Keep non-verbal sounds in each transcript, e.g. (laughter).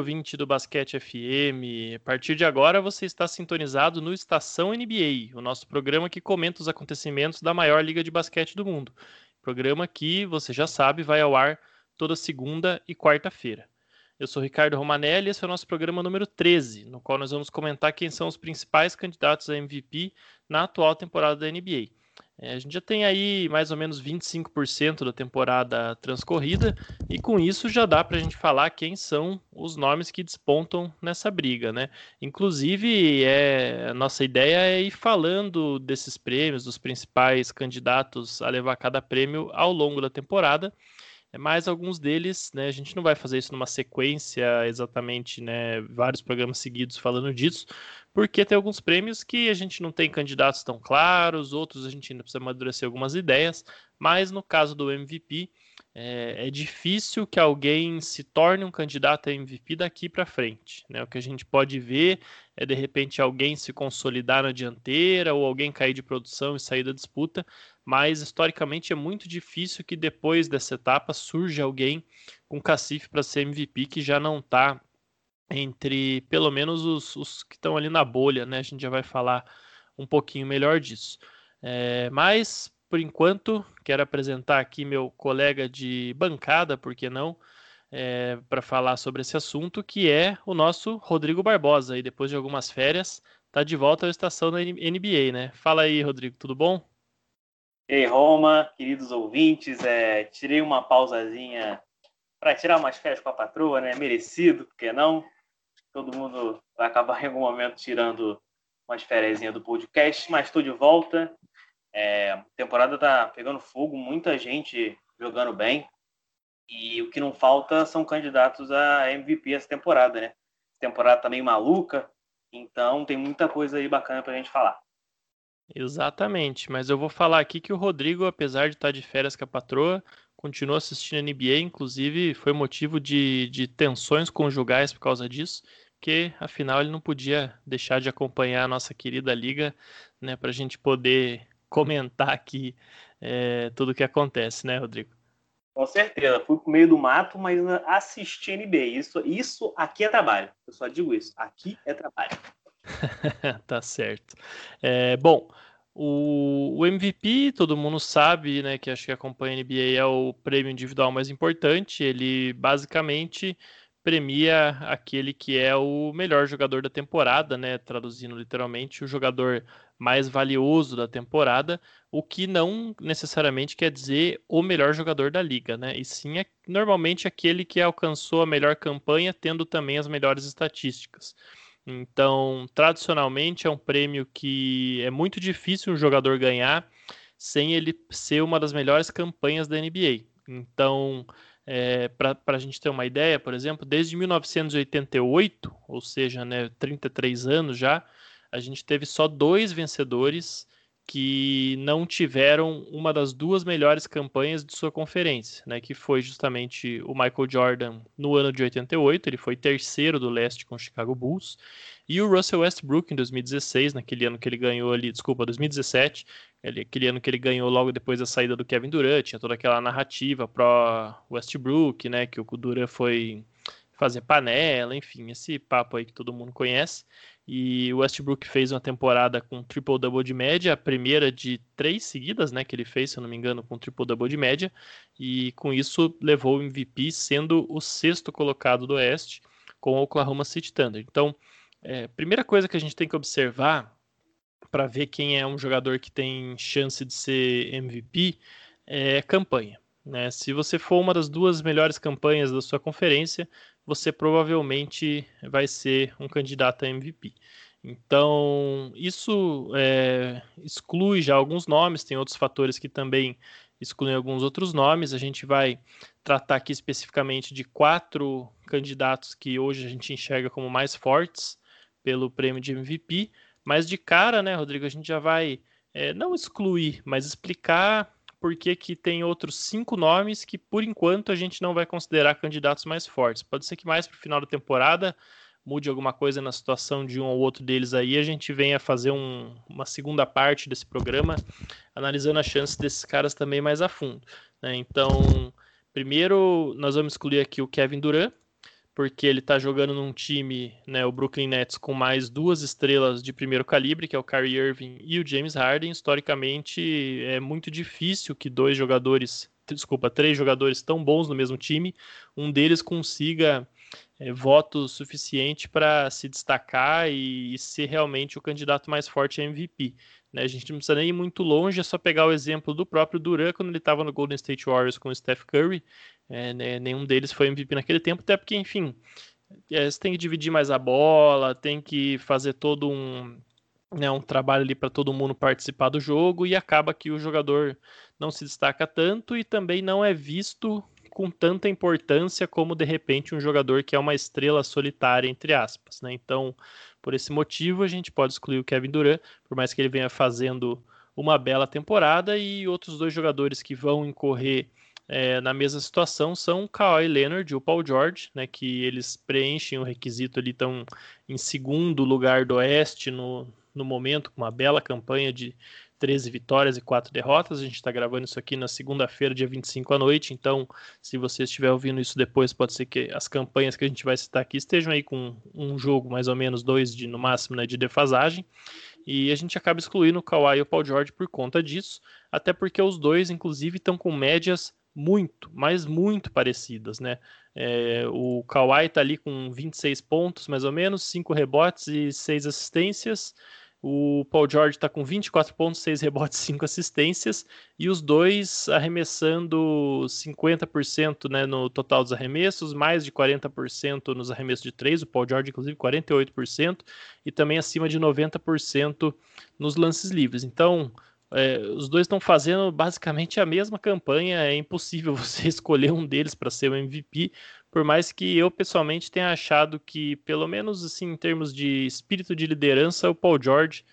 Ouvinte do Basquete FM! A partir de agora você está sintonizado no Estação NBA, o nosso programa que comenta os acontecimentos da maior liga de basquete do mundo. Programa que, você já sabe, vai ao ar toda segunda e quarta-feira. Eu sou Ricardo Romanelli e esse é o nosso programa número 13, no qual nós vamos comentar quem são os principais candidatos a MVP na atual temporada da NBA. É, a gente já tem aí mais ou menos 25% da temporada transcorrida, e com isso já dá para a gente falar quem são os nomes que despontam nessa briga, né? Inclusive, é, a nossa ideia é ir falando desses prêmios, dos principais candidatos a levar cada prêmio ao longo da temporada. É, mas alguns deles, né, a gente não vai fazer isso numa sequência exatamente, né, vários programas seguidos falando disso, porque tem alguns prêmios que a gente não tem candidatos tão claros, outros a gente ainda precisa amadurecer algumas ideias, mas no caso do MVP, é, é difícil que alguém se torne um candidato a MVP daqui para frente. Né? O que a gente pode ver é de repente alguém se consolidar na dianteira ou alguém cair de produção e sair da disputa, mas historicamente é muito difícil que depois dessa etapa surja alguém com cacife para ser MVP que já não está entre pelo menos os, os que estão ali na bolha, né? A gente já vai falar um pouquinho melhor disso. É, mas, por enquanto, quero apresentar aqui meu colega de bancada, por que não, é, para falar sobre esse assunto, que é o nosso Rodrigo Barbosa. E depois de algumas férias, está de volta à estação da NBA, né? Fala aí, Rodrigo, tudo bom? Ei, Roma, queridos ouvintes, é, tirei uma pausazinha para tirar umas férias com a patroa, né? Merecido, por que não? todo mundo vai acabar em algum momento tirando umas férias do podcast, mas estou de volta. É, a temporada tá pegando fogo, muita gente jogando bem. E o que não falta são candidatos a MVP essa temporada, né? Temporada tá meio maluca, então tem muita coisa aí bacana pra gente falar. Exatamente, mas eu vou falar aqui que o Rodrigo, apesar de estar de férias com a patroa, continua assistindo a NBA, inclusive foi motivo de, de tensões conjugais por causa disso, porque afinal ele não podia deixar de acompanhar a nossa querida liga, né, para a gente poder comentar aqui é, tudo o que acontece, né, Rodrigo? Com certeza, fui pro meio do mato, mas assisti NBA. Isso, isso aqui é trabalho. Eu só digo isso. Aqui é trabalho. (laughs) tá certo. É, bom, o, o, MVP, todo mundo sabe, né, que acho que acompanha a NBA é o prêmio individual mais importante. Ele basicamente premia aquele que é o melhor jogador da temporada, né, traduzindo literalmente, o jogador mais valioso da temporada, o que não necessariamente quer dizer o melhor jogador da liga, né? E sim é normalmente aquele que alcançou a melhor campanha, tendo também as melhores estatísticas. Então, tradicionalmente é um prêmio que é muito difícil um jogador ganhar sem ele ser uma das melhores campanhas da NBA. Então, é, para a gente ter uma ideia, por exemplo, desde 1988, ou seja, né, 33 anos já, a gente teve só dois vencedores que não tiveram uma das duas melhores campanhas de sua conferência, né, que foi justamente o Michael Jordan no ano de 88, ele foi terceiro do leste com o Chicago Bulls, e o Russell Westbrook em 2016, naquele ano que ele ganhou ali, desculpa, 2017, ele, aquele ano que ele ganhou logo depois da saída do Kevin Durant, tinha toda aquela narrativa pro Westbrook, né, que o Durant foi fazer panela, enfim, esse papo aí que todo mundo conhece. E o Westbrook fez uma temporada com triple-double de média, a primeira de três seguidas, né, que ele fez, se eu não me engano, com triple-double de média, e com isso levou o MVP, sendo o sexto colocado do Oeste, com o Oklahoma City Thunder. Então, é, primeira coisa que a gente tem que observar para ver quem é um jogador que tem chance de ser MVP é campanha. Né? Se você for uma das duas melhores campanhas da sua conferência, você provavelmente vai ser um candidato a MVP. Então, isso é, exclui já alguns nomes, tem outros fatores que também excluem alguns outros nomes. A gente vai tratar aqui especificamente de quatro candidatos que hoje a gente enxerga como mais fortes pelo prêmio de MVP, mas de cara, né, Rodrigo, a gente já vai é, não excluir, mas explicar porque que tem outros cinco nomes que, por enquanto, a gente não vai considerar candidatos mais fortes. Pode ser que mais para o final da temporada mude alguma coisa na situação de um ou outro deles aí, a gente venha fazer um, uma segunda parte desse programa, analisando a chance desses caras também mais a fundo. Né? Então, primeiro, nós vamos excluir aqui o Kevin Durant, porque ele está jogando num time, né, o Brooklyn Nets, com mais duas estrelas de primeiro calibre, que é o Kyrie Irving e o James Harden. Historicamente, é muito difícil que dois jogadores, desculpa, três jogadores tão bons no mesmo time, um deles consiga é, voto suficiente para se destacar e, e, ser realmente o candidato mais forte a MVP. Né? A gente não precisa nem ir muito longe, é só pegar o exemplo do próprio Duran quando ele estava no Golden State Warriors com o Steph Curry. É, né? Nenhum deles foi MVP naquele tempo, até porque, enfim, é, você tem que dividir mais a bola, tem que fazer todo um, né, um trabalho ali para todo mundo participar do jogo e acaba que o jogador não se destaca tanto e também não é visto com tanta importância como de repente um jogador que é uma estrela solitária entre aspas, né? Então, por esse motivo, a gente pode excluir o Kevin Durant, por mais que ele venha fazendo uma bela temporada e outros dois jogadores que vão incorrer é, na mesma situação são o Kawhi Leonard e o Paul George, né, que eles preenchem o requisito ali, estão em segundo lugar do Oeste no, no momento, com uma bela campanha de 13 vitórias e 4 derrotas. A gente está gravando isso aqui na segunda-feira, dia 25 à noite. Então, se você estiver ouvindo isso depois, pode ser que as campanhas que a gente vai citar aqui estejam aí com um jogo, mais ou menos, dois de, no máximo, né, de defasagem. E a gente acaba excluindo o Kawhi e o Paul George por conta disso, até porque os dois, inclusive, estão com médias muito, mas muito parecidas, né? É, o Kawhi está ali com 26 pontos, mais ou menos, 5 rebotes e 6 assistências. O Paul George está com 24 pontos, 6 (laughs) rebotes, 5 assistências, e os dois arremessando 50% né, no total dos arremessos, mais de 40% nos arremessos de 3, o Paul George, inclusive, 48%, e também acima de 90% nos lances livres. Então, é, os dois estão fazendo basicamente a mesma campanha, é impossível (laughs) você escolher um deles para ser o MVP, por mais que eu pessoalmente tenha achado que, pelo menos assim, em termos de espírito de liderança, o Paul George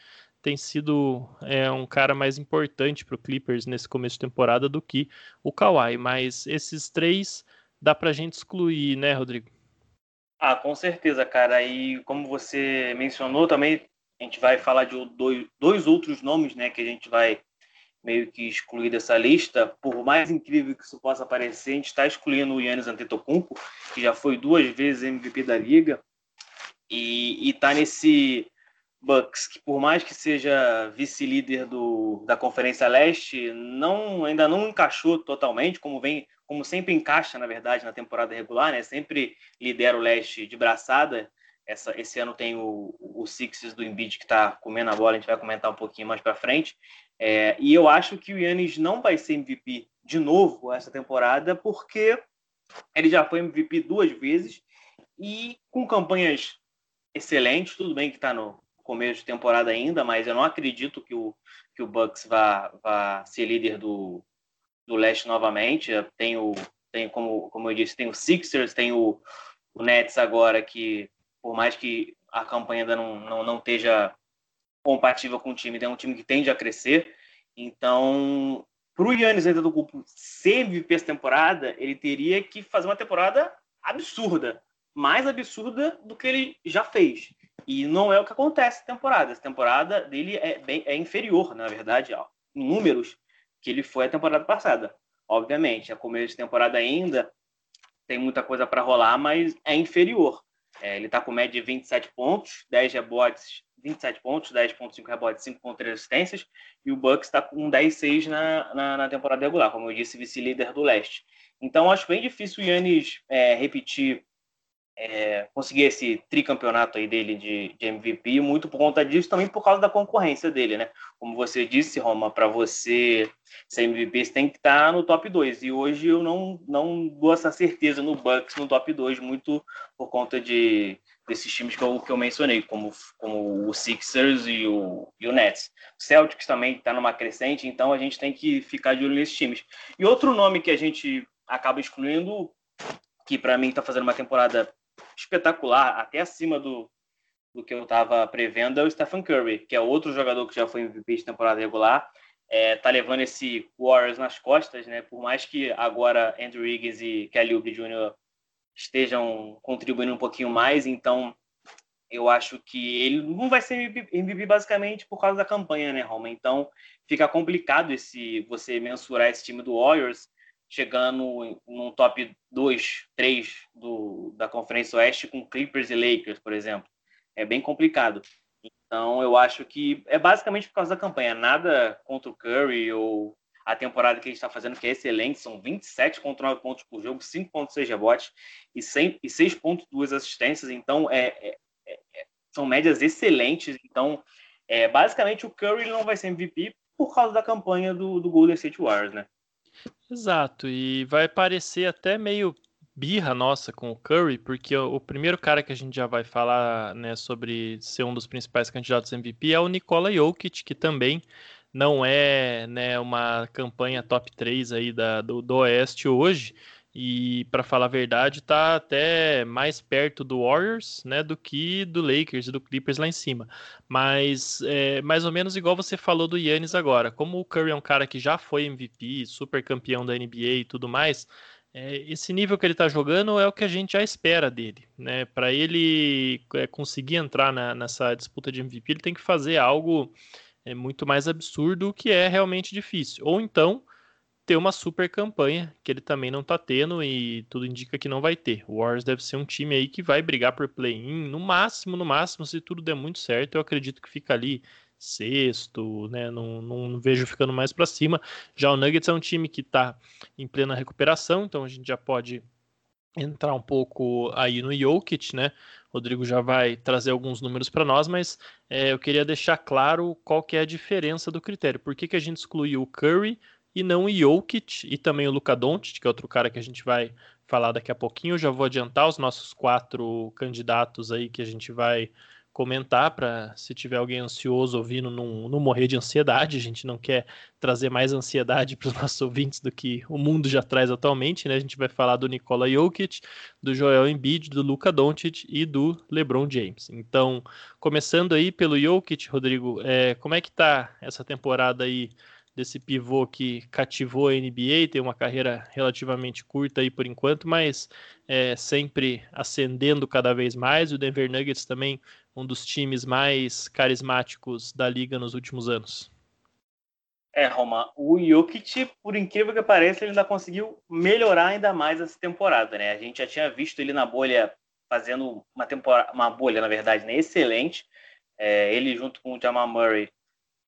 tem sido é, um cara mais importante para o Clippers nesse começo de temporada do que o Kawhi. Mas esses três dá para a gente excluir, né, Rodrigo? Ah, com certeza, cara. E como você mencionou também, a gente vai falar de dois, dois outros nomes, né, que a gente vai meio que excluir dessa lista, por mais incrível que isso possa parecer, a gente está excluindo o Yannis Antetokounmpo, que já foi duas vezes MVP da liga, e está nesse Bucks, que por mais que seja vice-líder da Conferência Leste, não, ainda não encaixou totalmente, como vem, como sempre encaixa, na verdade, na temporada regular, né? Sempre lidera o Leste de braçada. Essa, esse ano tem o, o Sixers do Embiid que está comendo a bola, a gente vai comentar um pouquinho mais para frente. É, e eu acho que o Yannis não vai ser MVP de novo essa temporada, porque ele já foi MVP duas vezes e com campanhas excelentes. Tudo bem que está no começo de temporada ainda, mas eu não acredito que o, que o Bucks vá, vá ser líder do, do leste novamente. Tem, o, tem como, como eu disse, tem o Sixers, tem o, o Nets agora, que por mais que a campanha ainda não, não, não esteja compatível com o time, é um time que tende a crescer. Então, para o Yannis ainda do grupo ser MVP essa temporada, ele teria que fazer uma temporada absurda, mais absurda do que ele já fez. E não é o que acontece na temporada. Essa temporada dele é, bem, é inferior, na verdade, ó, em números, que ele foi a temporada passada. Obviamente, a começo de temporada ainda tem muita coisa para rolar, mas é inferior. É, ele está com média de 27 pontos, 10 rebotes, 27 pontos, 10.5 rebotes, 5.3 assistências, e o Bucks está com 10-6 na, na, na, temporada regular, como eu disse, vice-líder do leste. Então, acho bem difícil o Yannis é, repetir, é, conseguir esse tricampeonato aí dele de, de, MVP, muito por conta disso, também por causa da concorrência dele, né? Como você disse, Roma, para você ser MVP, você tem que estar tá no top 2, e hoje eu não, não dou essa certeza no Bucks no top 2, muito por conta de desses times que eu, que eu mencionei, como, como o Sixers e o, e o Nets. O Celtics também está numa crescente, então a gente tem que ficar de olho nesses times. E outro nome que a gente acaba excluindo, que para mim está fazendo uma temporada espetacular, até acima do, do que eu estava prevendo, é o Stephen Curry, que é outro jogador que já foi MVP de temporada regular. É, tá levando esse Warriors nas costas, né? Por mais que agora Andrew Wiggins e Kelly Oubre Jr estejam contribuindo um pouquinho mais, então eu acho que ele não vai ser MVP basicamente por causa da campanha, né, Roma? Então fica complicado esse você mensurar esse time do Warriors chegando num top 2, 3 do, da Conferência Oeste com Clippers e Lakers, por exemplo. É bem complicado. Então, eu acho que é basicamente por causa da campanha. Nada contra o Curry ou a temporada que gente está fazendo, que é excelente. São 27,9 pontos por jogo, 5,6 rebotes e, 6,2 assistências. Então, é, é, é, são médias excelentes. Então, é, basicamente, o Curry não vai ser MVP por causa da campanha do, do Golden State Warriors, né? Exato, e vai parecer até meio birra nossa com o Curry, porque o, primeiro cara que a gente já vai falar né, sobre ser um dos principais candidatos MVP é o Nikola Jokic, que também não é né, uma campanha top 3 aí da, do, do Oeste hoje, e para falar a verdade, tá até mais perto do Warriors, né, do que do Lakers e do Clippers lá em cima. Mas é mais ou menos igual você falou do Yannis agora. Como o Curry é um cara que já foi MVP, super campeão da NBA e tudo mais, é, esse nível que ele está jogando é o que a gente já espera dele, né? Para ele é, conseguir entrar na, nessa disputa de MVP, ele tem que fazer algo é, muito mais absurdo, o que é realmente difícil. Ou então ter uma super campanha, que ele também não tá tendo e tudo indica que não vai ter. O Warriors deve ser um time aí que vai brigar por play-in, no máximo, no máximo, se tudo der muito certo, eu acredito que fica ali sexto, né? Não, não vejo ficando mais para cima. Já o Nuggets é um time que está em plena recuperação, então a gente já pode entrar um pouco aí no Jokic, né? Rodrigo já vai trazer alguns números para nós, mas é, eu queria deixar claro qual que é a diferença do critério. Por que, que a gente excluiu o Curry e não o Jokic e também o Luka Doncic, que é outro cara que a gente vai falar daqui a pouquinho. Eu já vou adiantar os nossos quatro candidatos aí que a gente vai comentar para se tiver alguém ansioso ouvindo não, não morrer de ansiedade. A gente não quer trazer mais ansiedade para os (laughs) nossos ouvintes do que o mundo já traz atualmente, né? A gente vai falar do Nikola Jokic, do Joel Embiid, do Luka Doncic e do LeBron James. Então, começando aí pelo Jokic, Rodrigo, é, como é que tá essa temporada aí desse pivô que cativou a NBA, tem uma carreira relativamente curta aí por enquanto, mas é, sempre ascendendo cada vez mais. O Denver Nuggets também um dos times mais carismáticos da liga nos últimos anos. É, Roma, o Jokic, por incrível que pareça, ele ainda conseguiu melhorar ainda mais essa temporada, né? A gente já tinha visto ele na bolha fazendo uma temporada, uma bolha, na verdade, né? excelente. É, ele junto com o Jamal Murray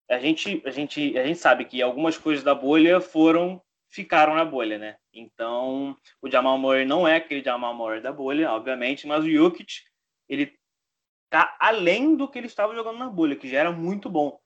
a gente, a gente, a gente sabe que algumas coisas da bolha foram ficaram na bolha, né? Então, o Jamal Murray não é aquele Jamal Murray da bolha, obviamente, mas o Jokic, ele tá além do que ele estava jogando na bolha, que já era muito bom.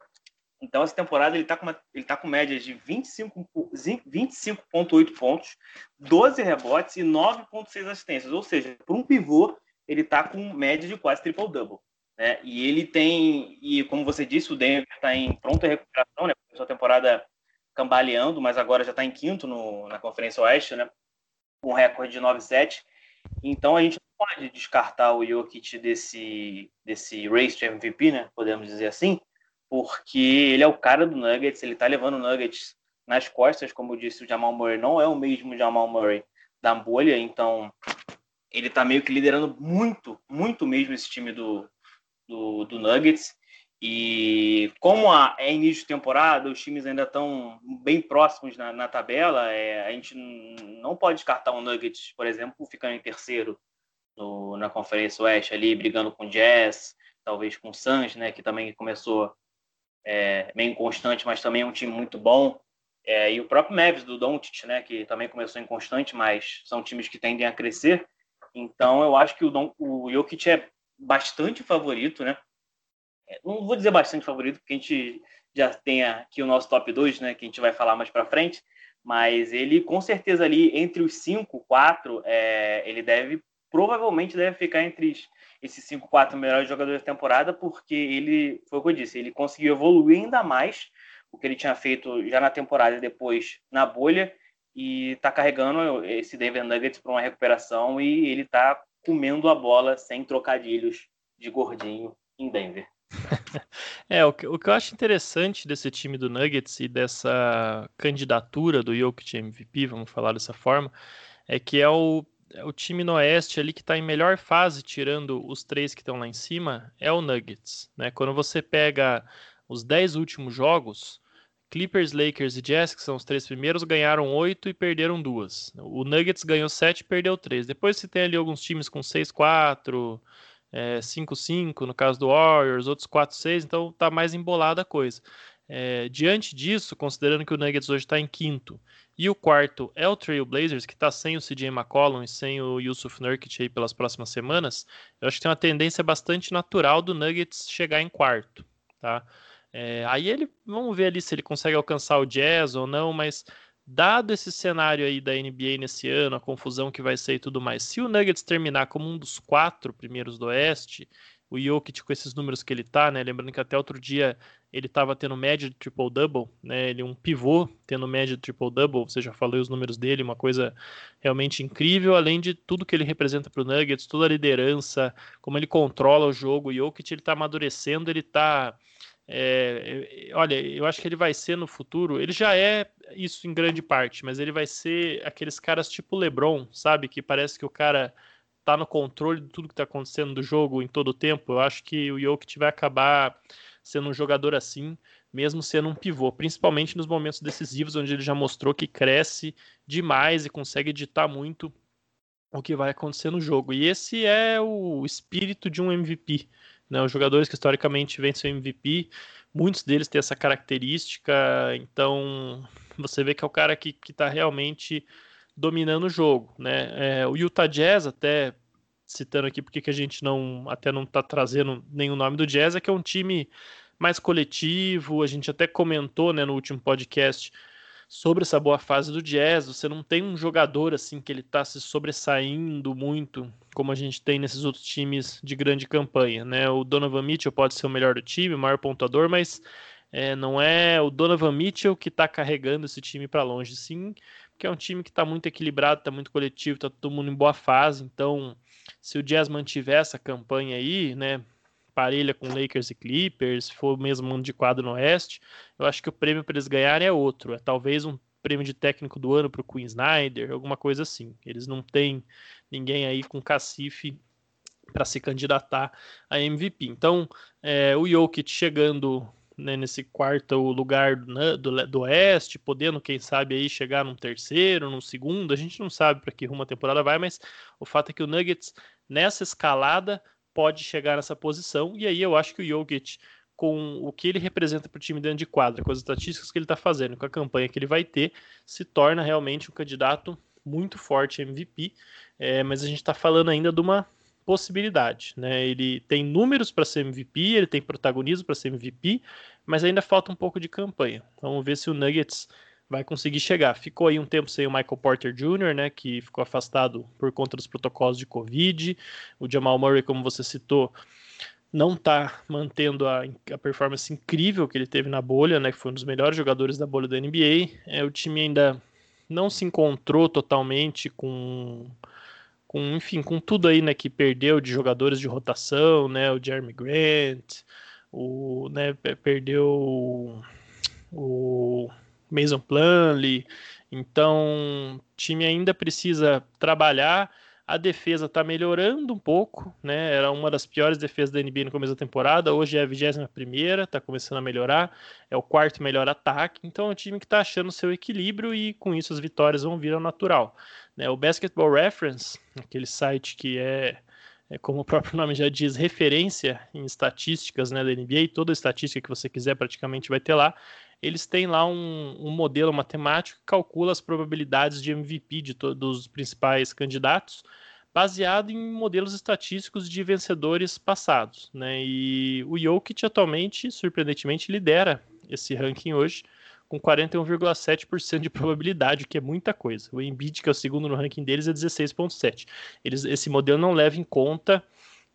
Então, essa temporada ele tá com, uma, ele tá com médias de 25,8 25 pontos, 12 rebotes e 9,6 assistências. Ou seja, para um pivô, ele tá com média de quase triple-double. Né? E ele tem, e como você disse, o Denver está em pronta recuperação, né? Começou a temporada cambaleando, mas agora já está em quinto no, na Conferência Oeste, né? Com um recorde de 9-7. Então a gente não pode descartar o Jokic desse, desse race de MVP, né? Podemos dizer assim, porque ele é o cara do Nuggets, ele está levando o Nuggets nas costas, como disse o Jamal Murray, não é o mesmo Jamal Murray da bolha, então ele está meio que liderando muito, muito mesmo esse time do, do, do Nuggets. E como a, é início de temporada, os times ainda estão bem próximos na, na tabela, é, a gente não pode descartar o Nuggets, por exemplo, ficando em terceiro no, na Conferência Oeste ali, brigando com o Jazz, talvez com o Suns, né, que também começou é, meio inconstante, mas também é um time muito bom. É, e o próprio Mavis do Doncic, né, que também começou inconstante, mas são times que tendem a crescer. Então eu acho que o, Don, o Jokic é bastante favorito, né? É, não vou dizer bastante favorito, porque a gente já tem aqui o nosso top 2, né? Que a gente vai falar mais para frente. Mas ele, com certeza, ali entre os 5, 4, é, ele deve, provavelmente, deve ficar entre esses 5, 4 melhores jogadores da temporada, porque ele, foi o que eu disse, ele conseguiu evoluir ainda mais o que ele tinha feito já na temporada e depois na bolha, e está carregando esse Denver Nuggets para uma recuperação e ele está comendo a bola sem trocadilhos de gordinho em Denver. (laughs) é, o que, o que eu acho interessante desse time do Nuggets e dessa candidatura do Jokic MVP, vamos falar dessa forma, é que é o, é o time no Oeste ali que está em melhor fase, tirando os três que estão lá em cima, é o Nuggets. Né? Quando você pega os dez últimos jogos, Clippers, Lakers e Jazz, que são os três primeiros, ganharam oito e perderam duas. O Nuggets ganhou sete e perdeu três. Depois você tem ali alguns times com 6-4, 5-5, é, no caso do Warriors, outros 4-6, então tá mais embolada a coisa. É, diante disso, considerando que o Nuggets hoje está em quinto e o quarto é o Trail Blazers, que está sem o CJ McCollum e sem o Yusuf Nurkic aí pelas próximas semanas, eu acho que tem uma tendência bastante natural do Nuggets chegar em quarto, tá? É, aí ele, vamos ver ali se ele consegue alcançar o Jazz ou não, mas dado esse cenário aí da NBA nesse ano, a confusão que vai ser e tudo mais, se o Nuggets terminar como um dos quatro primeiros do Oeste, o Jokic com esses números que ele tá, né? Lembrando que até outro dia ele estava tendo média de triple-double, né? Ele um pivô tendo média de triple-double, você já falou os números dele, uma coisa realmente incrível, além de tudo que ele representa para o Nuggets, toda a liderança, como ele controla o jogo, o Jokic ele está amadurecendo, ele está é, olha, eu acho que ele vai ser no futuro. Ele já é isso em grande parte, mas ele vai ser aqueles caras tipo LeBron, sabe? Que parece que o cara tá no controle de tudo que tá acontecendo do jogo em todo o tempo. Eu acho que o Jokic vai acabar sendo um jogador assim, mesmo sendo um pivô, principalmente nos momentos decisivos, onde ele já mostrou que cresce demais e consegue ditar muito o que vai acontecer no jogo. E esse é o espírito de um MVP. Né? Os jogadores que historicamente vencem o MVP, muitos deles têm essa característica, então você vê que é o cara que está realmente dominando o jogo. Né? É, o Utah Jazz, até citando aqui porque que a gente não até não está trazendo nenhum nome do Jazz, é que é um time mais coletivo, a gente até comentou né, no último podcast sobre essa boa fase do Jazz. Você não tem um jogador assim que ele está se sobressaindo muito, como a gente tem nesses outros times de grande campanha, né? O Donovan Mitchell pode ser o melhor do time, o maior pontuador, mas é, não é o Donovan Mitchell que está carregando esse time para longe, sim, porque é um time que está muito equilibrado, está muito coletivo, está todo mundo em boa fase. Então, se o Jazz mantiver essa campanha aí, né? Parelha com Lakers e Clippers, for o mesmo mundo de quadro no Oeste, eu acho que o prêmio para eles ganharem é outro. É talvez um prêmio de técnico do ano para o Queen Snyder, alguma coisa assim. Eles não têm ninguém aí com cacife para se candidatar a MVP. Então, é, o Jokic chegando né, nesse quarto lugar do, do, do, Oeste, podendo, quem sabe, aí chegar num terceiro, num segundo, a gente não sabe para que rumo a temporada vai, mas o fato é que o Nuggets, nessa escalada, pode chegar nessa posição. E aí eu acho que o Jokic, com o que ele representa para o time dentro de quadra, com as estatísticas que ele está fazendo, com a campanha que ele vai ter, se torna realmente um candidato muito forte MVP. É, mas a gente está falando ainda de uma possibilidade, né? Ele tem números para ser MVP, ele tem protagonismo para ser MVP, mas ainda falta um pouco de campanha. Vamos ver se o Nuggets vai conseguir chegar. Ficou aí um tempo sem o Michael Porter Jr., né, que ficou afastado por conta dos protocolos de Covid. O Jamal Murray, como você citou, não está mantendo a, a, performance incrível que ele teve na bolha, né, que foi um dos melhores jogadores da bolha da NBA. É, o time ainda não se encontrou totalmente com, com, enfim, com tudo aí, né, que perdeu de jogadores de rotação, né, o Jeremy Grant, o, né, perdeu o Mason Plumlee. Então, o time ainda precisa trabalhar. A defesa está melhorando um pouco, né? Era uma das piores defesas da NBA no começo da temporada. Hoje é a 21 primeira, está começando a melhorar. É o quarto melhor ataque. Então, é um time que está achando seu equilíbrio e com isso as vitórias vão vir ao natural. Né? O Basketball Reference, aquele site que é é, como o próprio nome já diz, referência em estatísticas né, da NBA, toda estatística que você quiser praticamente vai ter lá eles têm lá um, um modelo matemático que calcula as probabilidades de MVP de todos os principais candidatos, baseado em modelos estatísticos de vencedores passados. Né? E o Jokic atualmente, surpreendentemente, lidera esse ranking hoje, com 41,7% de probabilidade, o que é muita coisa. O Embiid, que é o segundo no ranking deles, é 16,7%. Esse modelo não leva em conta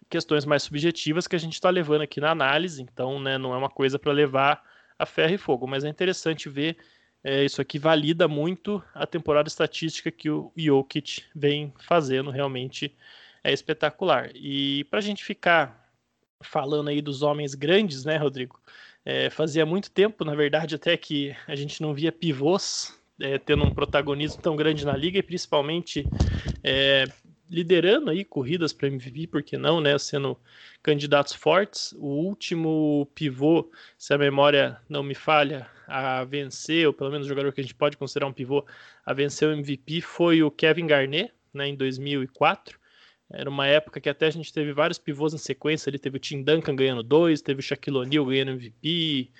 questões mais subjetivas que a gente está levando aqui na análise, então né, não é uma coisa para levar a ferro e fogo. Mas é interessante ver, é, isso aqui valida muito a temporada estatística que o Jokic vem fazendo, realmente é espetacular. E para a gente ficar falando aí dos homens grandes, né, Rodrigo? É, fazia muito tempo, na verdade, até que a gente não via pivôs é, tendo um protagonismo tão grande na liga e principalmente é, liderando aí corridas para MVP, por que não, né? Sendo candidatos fortes. O último pivô, se a memória não me falha, a vencer, ou pelo menos o jogador que a gente pode considerar um pivô, a vencer o MVP foi o Kevin Garnett, né, em 2004. Era uma época que até a gente teve vários pivôs em sequência. Ali teve o Tim Duncan ganhando dois, teve o Shaquille O'Neal ganhando MVP.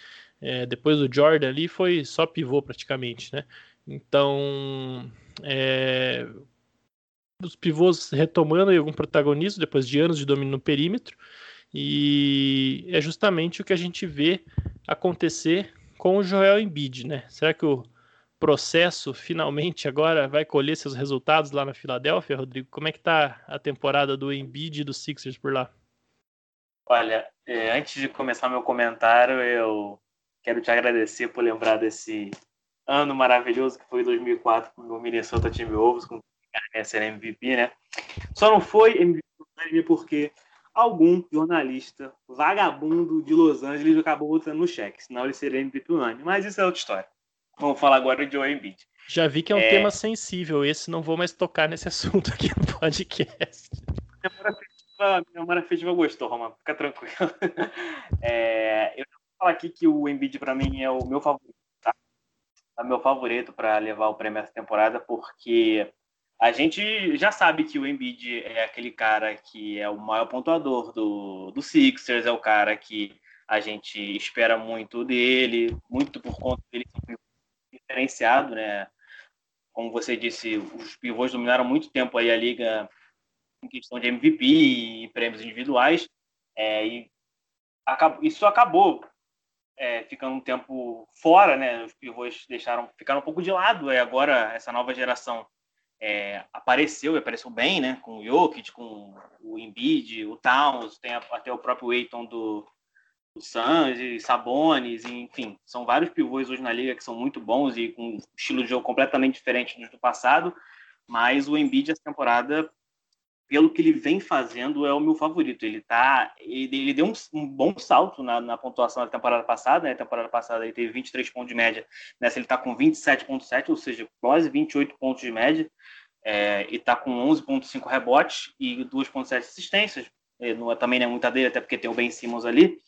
É, depois o Jordan ali foi só pivô praticamente, né? Então, é, os pivôs retomando algum protagonismo depois de anos de domínio no perímetro. E é justamente o que a gente vê acontecer com o Joel Embiid, né? Será que o processo finalmente agora vai colher seus resultados lá na Filadélfia, Rodrigo? Como é que tá a temporada do Embiid e do Sixers por lá? Olha, é, antes de começar meu comentário, eu quero te agradecer por lembrar desse ano maravilhoso que foi 2004 com o Minnesota Timberwolves, com ser MVP, né? Só não foi MVP porque algum jornalista vagabundo de Los Angeles acabou botando no cheque, senão ele seria MVP unânime. Mas isso é outra história. Vamos falar agora de Joe Embiid. Já vi que é um é... tema sensível, esse não vou mais tocar nesse (laughs) assunto aqui no podcast. Minha memória afetiva gostou, Roma, fica tranquilo. (laughs) É, eu vou falar aqui que o Embiid para mim é o meu favorito, tá? É o meu favorito para levar o prêmio essa temporada, porque a gente já sabe que o Embiid é aquele cara que é o maior pontuador do, do Sixers, é o cara que a gente espera muito dele, muito por conta dele diferenciado, né? Como você disse, os pivôs dominaram muito tempo aí a liga em questão de MVP e prêmios individuais, é, e acabou, isso acabou é, ficando um tempo fora, né? Os pivôs deixaram ficaram um pouco de lado. E agora essa nova geração é, apareceu e apareceu bem, né? Com o Jokic, com o Embiid, o Towns, tem até o próprio Aiton do, o Suns, e Sabonis, enfim, são vários pivôs hoje na liga que são muito bons e com um estilo de jogo completamente diferente do passado, mas o Embiid essa temporada, pelo que ele vem fazendo, é o meu favorito. Ele tá, ele, ele deu um, um, bom salto na, na, pontuação da temporada passada, né? A temporada passada ele teve 23 pontos de média, nessa ele tá com 27.7, ou seja, quase 28 pontos de média. É, e tá com 11.5 rebotes e 2.7 assistências. É, não, também não é muita dele, até porque tem o Ben Simmons ali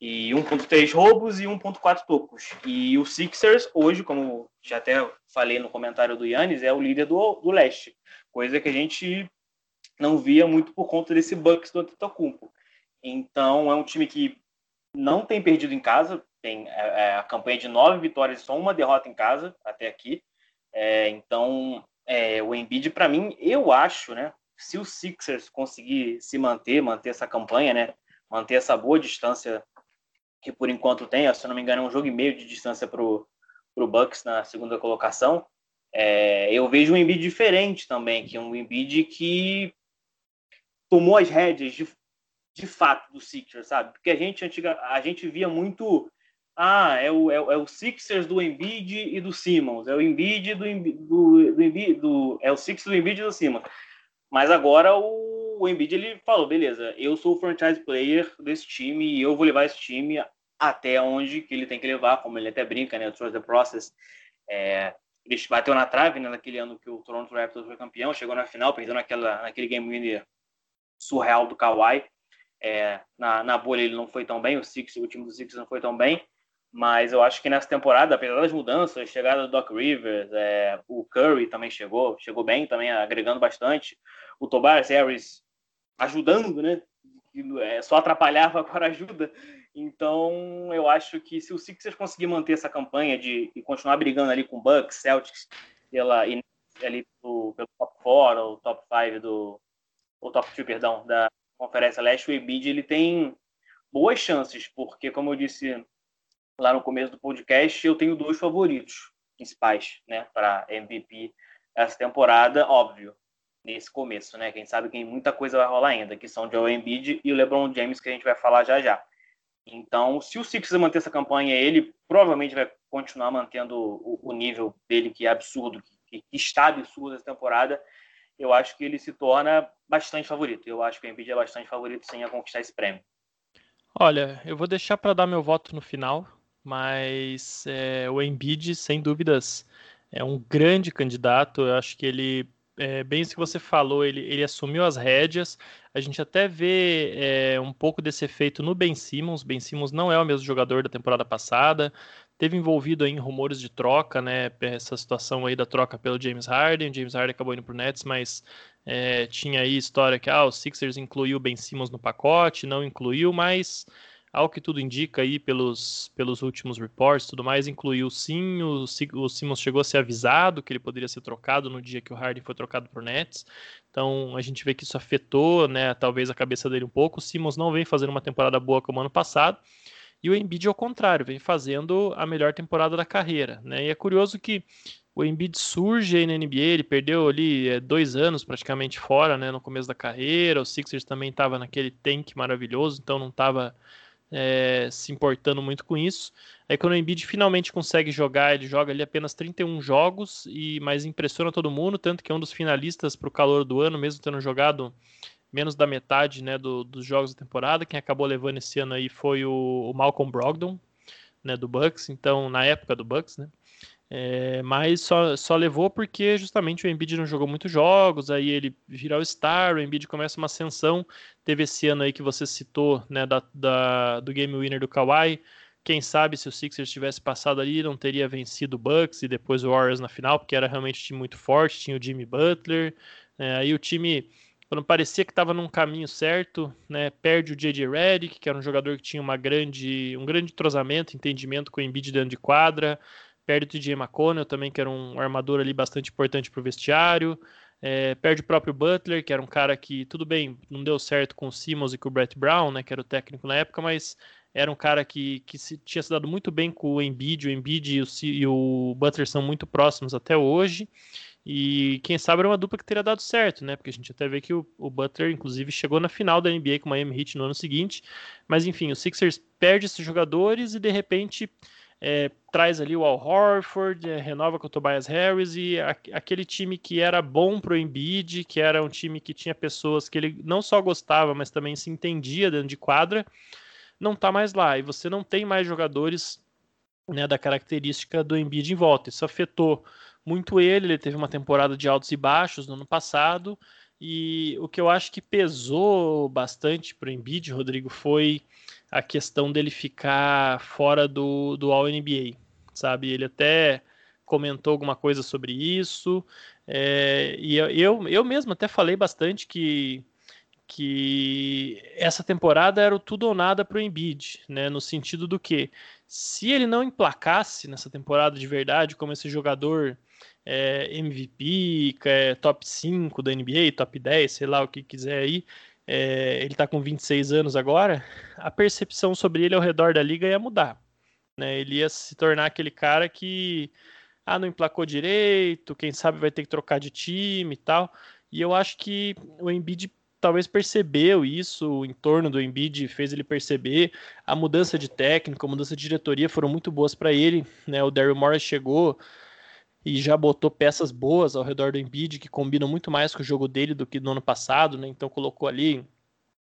e 1.3 roubos e 1.4 tocos. E o Sixers, hoje, como já até falei no comentário do Yannis, é o líder do, do leste, coisa que a gente não via muito por conta desse Bucks do Antetokounmpo. Então, é um time que não tem perdido em casa, tem é, é a campanha de nove vitórias e só uma derrota em casa até aqui. É, então, é, o Embiid, para mim, eu acho, né, se o Sixers conseguir se manter, manter essa campanha, né, manter essa boa distância que por enquanto tem, se eu não me engano, é um jogo e meio de distância para o Bucks na segunda colocação. É, eu vejo um Embiid diferente também, que é um Embiid que tomou as rédeas de, de fato do Sixers, sabe? Porque a gente antiga, a gente via muito ah, é o, é, é o Sixers do Embiid e do Simmons, é o Embiid do, do, do, Embiid, do é o Sixers do Embiid e do Simmons. Mas agora o, o Embiid ele falou, beleza, eu sou o franchise player desse time e eu vou levar esse time até onde que ele tem que levar, como ele até brinca, né? Trust the Process. É, ele bateu na trave né, naquele ano que o Toronto Raptors foi campeão, chegou na final, perdeu naquela, naquele game winner surreal do Kawhi. É, na, na bolha ele não foi tão bem, o Six, o time do Six não foi tão bem, mas eu acho que nessa temporada, apesar das mudanças, chegada do Doc Rivers, é, o Curry também chegou, chegou bem também, agregando bastante, o Tobias Harris ajudando, né? É, só atrapalhava, (laughs) agora ajuda. Então, eu acho que se o Sixers conseguir manter essa campanha de e continuar brigando ali com Bucks, Celtics, pela, ali pelo, pelo top 4 ou top 5 do ou top 2, perdão, da Conferência Leste, o Embiid ele tem boas chances, porque como eu disse lá no começo do podcast, eu tenho dois favoritos principais, né, para MVP essa temporada, óbvio, nesse começo, né? Quem sabe que muita coisa vai rolar ainda, que são o Joel Embiid e o LeBron James que a gente vai falar já já. Então, se o Sixers manter essa campanha, ele provavelmente vai continuar mantendo o, o nível dele, que é absurdo, que, que, está absurdo essa temporada. Eu acho que ele se torna bastante favorito. Eu acho que o Embiid é bastante favorito sim a conquistar esse prêmio. Olha, eu vou deixar para dar meu voto no final, mas é, o Embiid, sem dúvidas, é um grande candidato. Eu acho que ele é, bem isso que você falou, ele, ele assumiu as rédeas. A gente até vê é, um pouco desse efeito no Ben Simmons. Ben Simmons não é o mesmo jogador da temporada passada. Teve envolvido em rumores de troca, né? Essa situação aí da troca pelo James Harden. O James Harden acabou indo pro Nets, mas é, tinha aí história que ah, o Sixers incluiu o Ben Simmons no pacote, não incluiu, mas ao que tudo indica aí pelos, pelos últimos reports tudo mais, incluiu sim, o, o Simmons chegou a ser avisado que ele poderia ser trocado no dia que o Harden foi trocado por Nets, então a gente vê que isso afetou, né, talvez a cabeça dele um pouco, o Simmons não vem fazendo uma temporada boa como ano passado, e o Embiid, ao contrário, vem fazendo a melhor temporada da carreira, né, e é curioso que o Embiid surge aí na NBA, ele perdeu ali é, dois anos praticamente fora, né, no começo da carreira, o Sixers também estava naquele tank maravilhoso, então não estava é, se importando muito com isso. Aí quando o Embiid finalmente consegue jogar, ele joga ali apenas 31 jogos, e mas impressiona todo mundo, tanto que é um dos finalistas para o calor do ano, mesmo tendo jogado menos da metade né, do, dos jogos da temporada. Quem acabou levando esse ano aí foi o, o Malcolm Brogdon, né, do Bucks, então na época do Bucks, né? É, mas só, só levou porque justamente o Embiid não jogou muitos jogos, aí ele vira o star, o Embiid começa uma ascensão. Teve esse ano aí que você citou, né, da, da, do game winner do Kawhi. Quem sabe se o Sixers tivesse passado ali, não teria vencido o Bucks e depois o Warriors na final, porque era realmente um time muito forte, tinha o Jimmy Butler. É, aí o time, quando parecia que estava num caminho certo, né, perde o J.J. Redick, que era um jogador que tinha uma grande, um grande entrosamento, entendimento com o Embiid dentro de quadra perde o TJ McConnell também, que era um armador ali bastante importante para o vestiário. É, perde o próprio Butler, que era um cara que, tudo bem, não deu certo com o Simmons e com o Brett Brown, né, que era o técnico na época, mas era um cara que, que se, tinha se dado muito bem com o Embiid. O Embiid e o, e o Butler são muito próximos até hoje. E quem sabe era uma dupla que teria dado certo, né? Porque a gente até vê que o, o, Butler, inclusive, chegou na final da NBA com o Miami Heat no ano seguinte. Mas enfim, o Sixers perde esses jogadores e de repente é, traz ali o Al Horford, é, renova com o Tobias Harris e a, aquele time que era bom pro Embiid, que era um time que tinha pessoas que ele não só gostava, mas também se entendia dentro de quadra, não tá mais lá. E você não tem mais jogadores né, da característica do Embiid em volta. Isso afetou muito ele, ele teve uma temporada de altos e baixos no ano passado, e o que eu acho que pesou bastante para o Embiid, Rodrigo, foi a questão dele ficar fora do, do All-NBA, sabe? Ele até comentou alguma coisa sobre isso, é, e eu, eu mesmo até falei bastante que, que essa temporada era o tudo ou nada para o Embiid, né? No sentido do que, se ele não emplacasse nessa temporada de verdade como esse jogador é, MVP, é, top 5 da NBA, top 10, sei lá o que quiser aí, é, ele está com 26 anos agora, a percepção sobre ele ao redor da liga ia mudar. Né? Ele ia se tornar aquele cara que ah, não emplacou direito, quem sabe vai ter que trocar de time e tal. E eu acho que o Embiid talvez percebeu isso, o entorno do Embiid fez ele perceber. A mudança de técnico, a mudança de diretoria foram muito boas para ele. Né? O Daryl Morris chegou e já botou peças boas ao redor do Embiid que combinam muito mais com o jogo dele do que no ano passado, né? Então colocou ali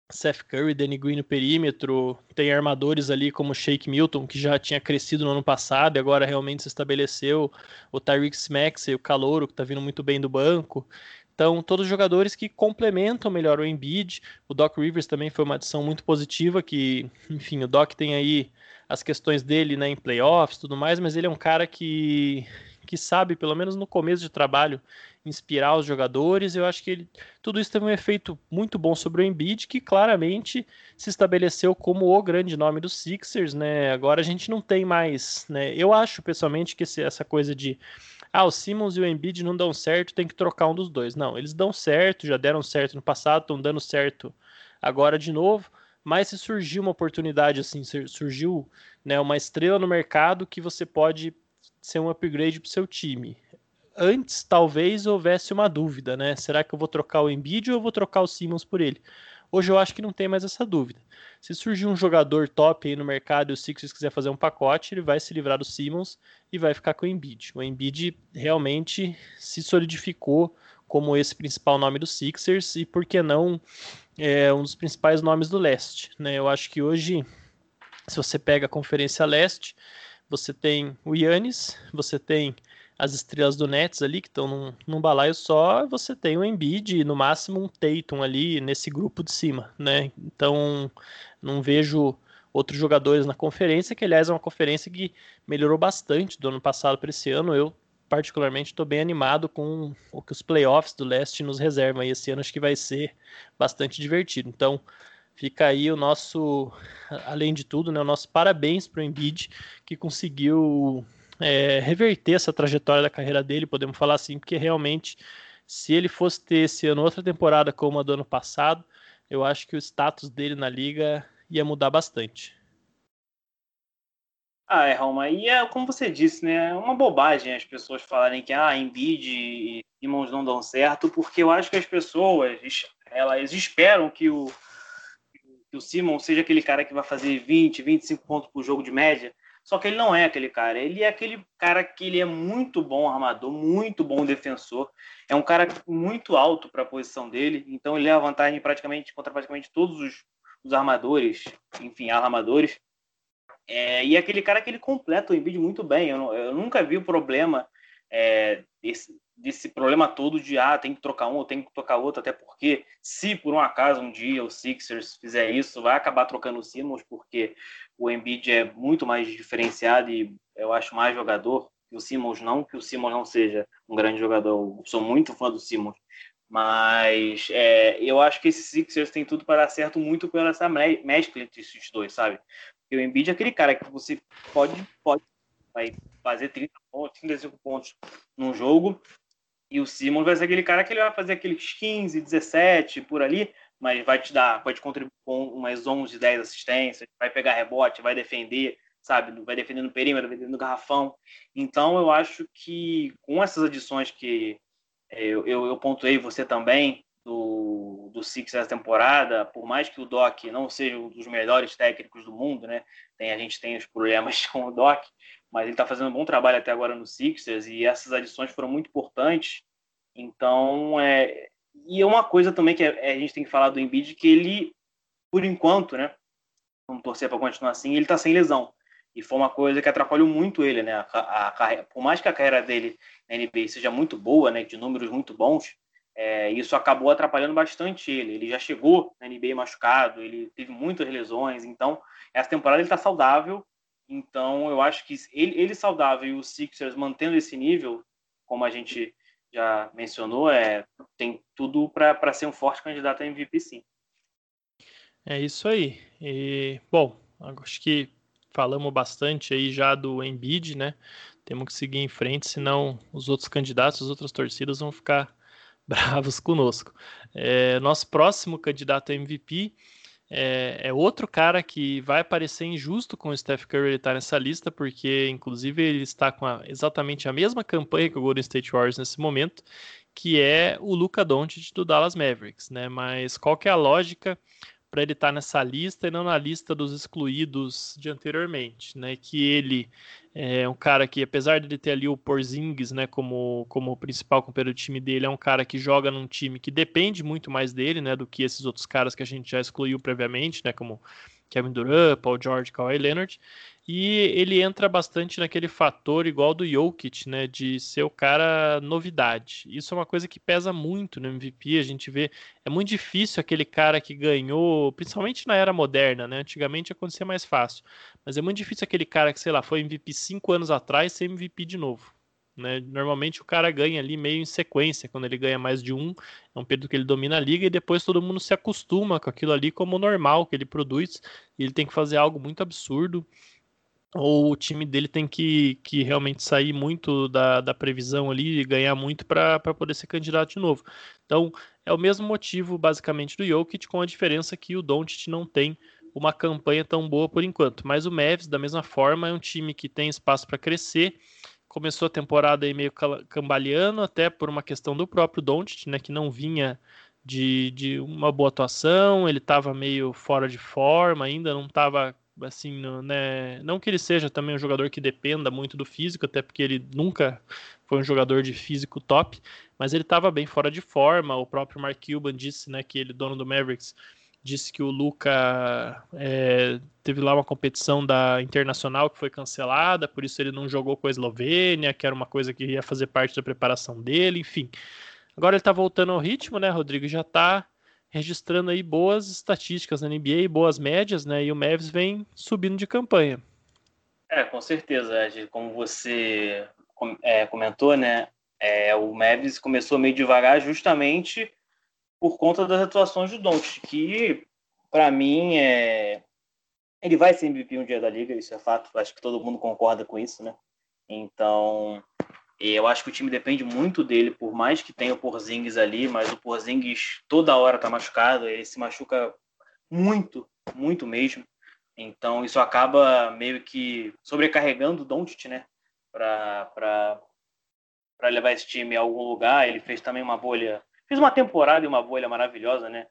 Seth Curry, Danny Green no perímetro, tem armadores ali como Shake Milton, que já tinha crescido no ano passado e agora realmente se estabeleceu, o Tyreek Maxey, o Calouro, que está vindo muito bem do banco. Então, todos jogadores que complementam melhor o Embiid. O Doc Rivers também foi uma adição muito positiva, que, enfim, o Doc tem aí as questões dele né, em playoffs tudo mais, mas ele é um cara que, que sabe, pelo menos no começo de trabalho, inspirar os jogadores. Eu acho que ele, tudo isso teve um efeito muito bom sobre o Embiid, que claramente se estabeleceu como o grande nome dos Sixers, né? Agora a gente não tem mais, né? Eu acho pessoalmente que essa coisa de ah, o Simmons e o Embiid não dão certo, tem que trocar um dos dois. Não, eles dão certo, já deram certo no passado, estão dando certo agora de novo. Mas se surgiu uma oportunidade assim, surgiu né, uma estrela no mercado que você pode ser um upgrade para o seu time. Antes, talvez houvesse uma dúvida, né? Será que eu vou trocar o Embiid ou eu vou trocar o Simmons por ele? Hoje eu acho que não tem mais essa dúvida. Se surgir um jogador top aí no mercado e o Sixers quiser fazer um pacote, ele vai se livrar do Simmons e vai ficar com o Embiid. O Embiid realmente se solidificou como esse principal nome do Sixers e por que não é um dos principais nomes do leste, né? Eu acho que hoje, se você pega a Conferência Leste, você tem o Yannis, você tem as estrelas do Nets ali, que estão num, num, balaio só, você tem o Embiid e no máximo um Tatum ali nesse grupo de cima, né? Então, não vejo outros jogadores na conferência, que aliás é uma conferência que melhorou bastante do ano passado para esse ano. Eu, particularmente, estou bem animado com o que os playoffs do leste nos reservam aí esse ano, acho que vai ser bastante divertido. Então, fica aí o nosso, além de tudo, né, o nosso parabéns para o Embiid, que conseguiu é, reverter essa trajetória da carreira dele, podemos falar assim, porque realmente, se ele fosse ter esse ano outra temporada como a do ano passado, eu acho que o status dele na liga ia mudar bastante. Ah, é, Roma. E é como você disse, né? É uma bobagem as pessoas falarem que ah, Embiid e Simmons não dão certo, porque eu acho que as pessoas elas esperam que o, que o Simmons seja aquele cara que vai fazer 20, 25 pontos por jogo de média. Só que ele não é aquele cara. Ele é aquele cara que ele é muito bom armador, muito bom defensor. É um cara muito alto para a posição dele. Então ele leva vantagem praticamente contra praticamente todos os, os armadores, enfim, armadores. É, e é aquele cara que ele completa o Embiid muito bem. Eu, eu nunca vi o problema é, desse, desse problema todo de ah, tem que trocar um tem que trocar outro, até porque se por um acaso um dia o Sixers fizer isso, vai acabar trocando o Simmons, porque o Embiid é muito mais diferenciado e eu acho mais jogador que o Simmons, não que o Simmons não seja um grande jogador, eu sou muito fã do Simmons, mas é, eu acho que esse Sixers tem tudo para dar certo muito pela essa mescla entre esses dois, sabe? Porque o Embiid é aquele cara que você pode, pode vai fazer 30 pontos, 35 pontos num jogo, e o Simmons vai ser aquele cara que ele vai fazer aqueles 15, 17 por ali, mas vai te dar, pode contribuir com umas 11, 10 assistências, vai pegar rebote, vai defender, sabe? Vai defender no perímetro, vai defender no garrafão. Então, eu acho que com essas adições que é, eu, eu, eu pontuei você também, do, do Six essa temporada, por mais que o Doc não seja um dos melhores técnicos do mundo, né? Tem, a gente tem os problemas (laughs) com o Doc, mas ele está fazendo um bom trabalho até agora no Sixers e essas adições foram muito importantes. Então, é, e é uma coisa também que a, a gente tem que falar do Embiid, que ele, por enquanto, né, vamos torcer para continuar assim, ele está sem lesão. E foi uma coisa que atrapalhou muito ele, né? A, a, a, por mais que a carreira dele na NBA seja muito boa, né, de números muito bons, é, isso acabou atrapalhando bastante ele. Ele já chegou na NBA machucado, ele teve muitas lesões, então essa temporada ele está saudável. Então eu acho que ele, ele saudável e os Sixers mantendo esse nível, como a gente já mencionou, é, tem tudo para ser um forte candidato a MVP, sim. É isso aí. E, bom, acho que falamos bastante aí já do Embiid, né? Temos que seguir em frente, senão os outros candidatos, as outras torcidas vão ficar (laughs) bravos conosco. É, nosso próximo candidato a MVP é, é, outro cara que vai parecer injusto com o Steph Curry estar nessa lista, porque inclusive ele está com a, exatamente a mesma campanha que o Golden State Warriors nesse momento, que é o Luca Doncic do Dallas Mavericks, né? Mas qual que é a lógica para ele estar nessa lista e não na lista dos excluídos de anteriormente, né? Que ele é um cara que, apesar de ele ter ali o Porzingis, né, como, como principal companheiro do time dele, é um cara que joga num time que depende muito mais dele, né, do que esses outros caras que a gente já excluiu previamente, né, como Kevin Durant, Paul George, Kawhi Leonard. E ele entra bastante naquele fator igual do Jokic, né, de ser o cara novidade. Isso é uma coisa que pesa muito no MVP, a gente vê, é muito difícil aquele cara que ganhou, principalmente na era moderna, né? Antigamente acontecia mais fácil, mas é muito difícil aquele cara que, sei lá, foi MVP cinco anos atrás ser MVP de novo. Né? Normalmente o cara ganha ali meio em sequência, quando ele ganha mais de um, é um período que ele domina a liga e depois todo mundo se acostuma com aquilo ali como normal que ele produz, e ele tem que fazer algo muito absurdo ou o time dele tem que, que realmente sair muito da, da previsão ali e ganhar muito para poder ser candidato de novo. Então, é o mesmo motivo, basicamente, do Jokic, com a diferença que o Doncic não tem uma campanha tão boa por enquanto. Mas o Mavs, da mesma forma, é um time que tem espaço para crescer. Começou a temporada aí meio cambaleando, até por uma questão do próprio Doncic, né, que não vinha de, de uma boa atuação, ele estava meio fora de forma ainda, não estava assim, né? Não que ele seja também um jogador que dependa muito do físico, até porque ele nunca foi um jogador de físico top, mas ele estava bem fora de forma. O próprio Mark Cuban disse, né, que ele, dono do Mavericks, disse que o Luca é, teve lá uma competição da internacional que foi cancelada, por isso ele não jogou com a Eslovênia, que era uma coisa que ia fazer parte da preparação dele, enfim. Agora ele está voltando ao ritmo, né, Rodrigo? Já está registrando aí boas estatísticas na NBA, boas médias, né? E o Mavs vem subindo de campanha. É, com certeza. Como você é, comentou, né? É, o Mavs começou meio devagar justamente por conta das atuações do Doncic, que para mim é ele vai ser MVP um dia da liga, isso é fato. Acho que todo mundo concorda com isso, né? Então, eu acho que o time depende muito dele, por mais que tenha o Porzingis ali, mas o Porzingis toda hora tá machucado, ele se machuca muito, muito mesmo. Então, isso acaba meio que sobrecarregando o Doncic, né? Para levar esse time a algum lugar. Ele fez também uma bolha Fiz uma temporada e uma bolha maravilhosa, né?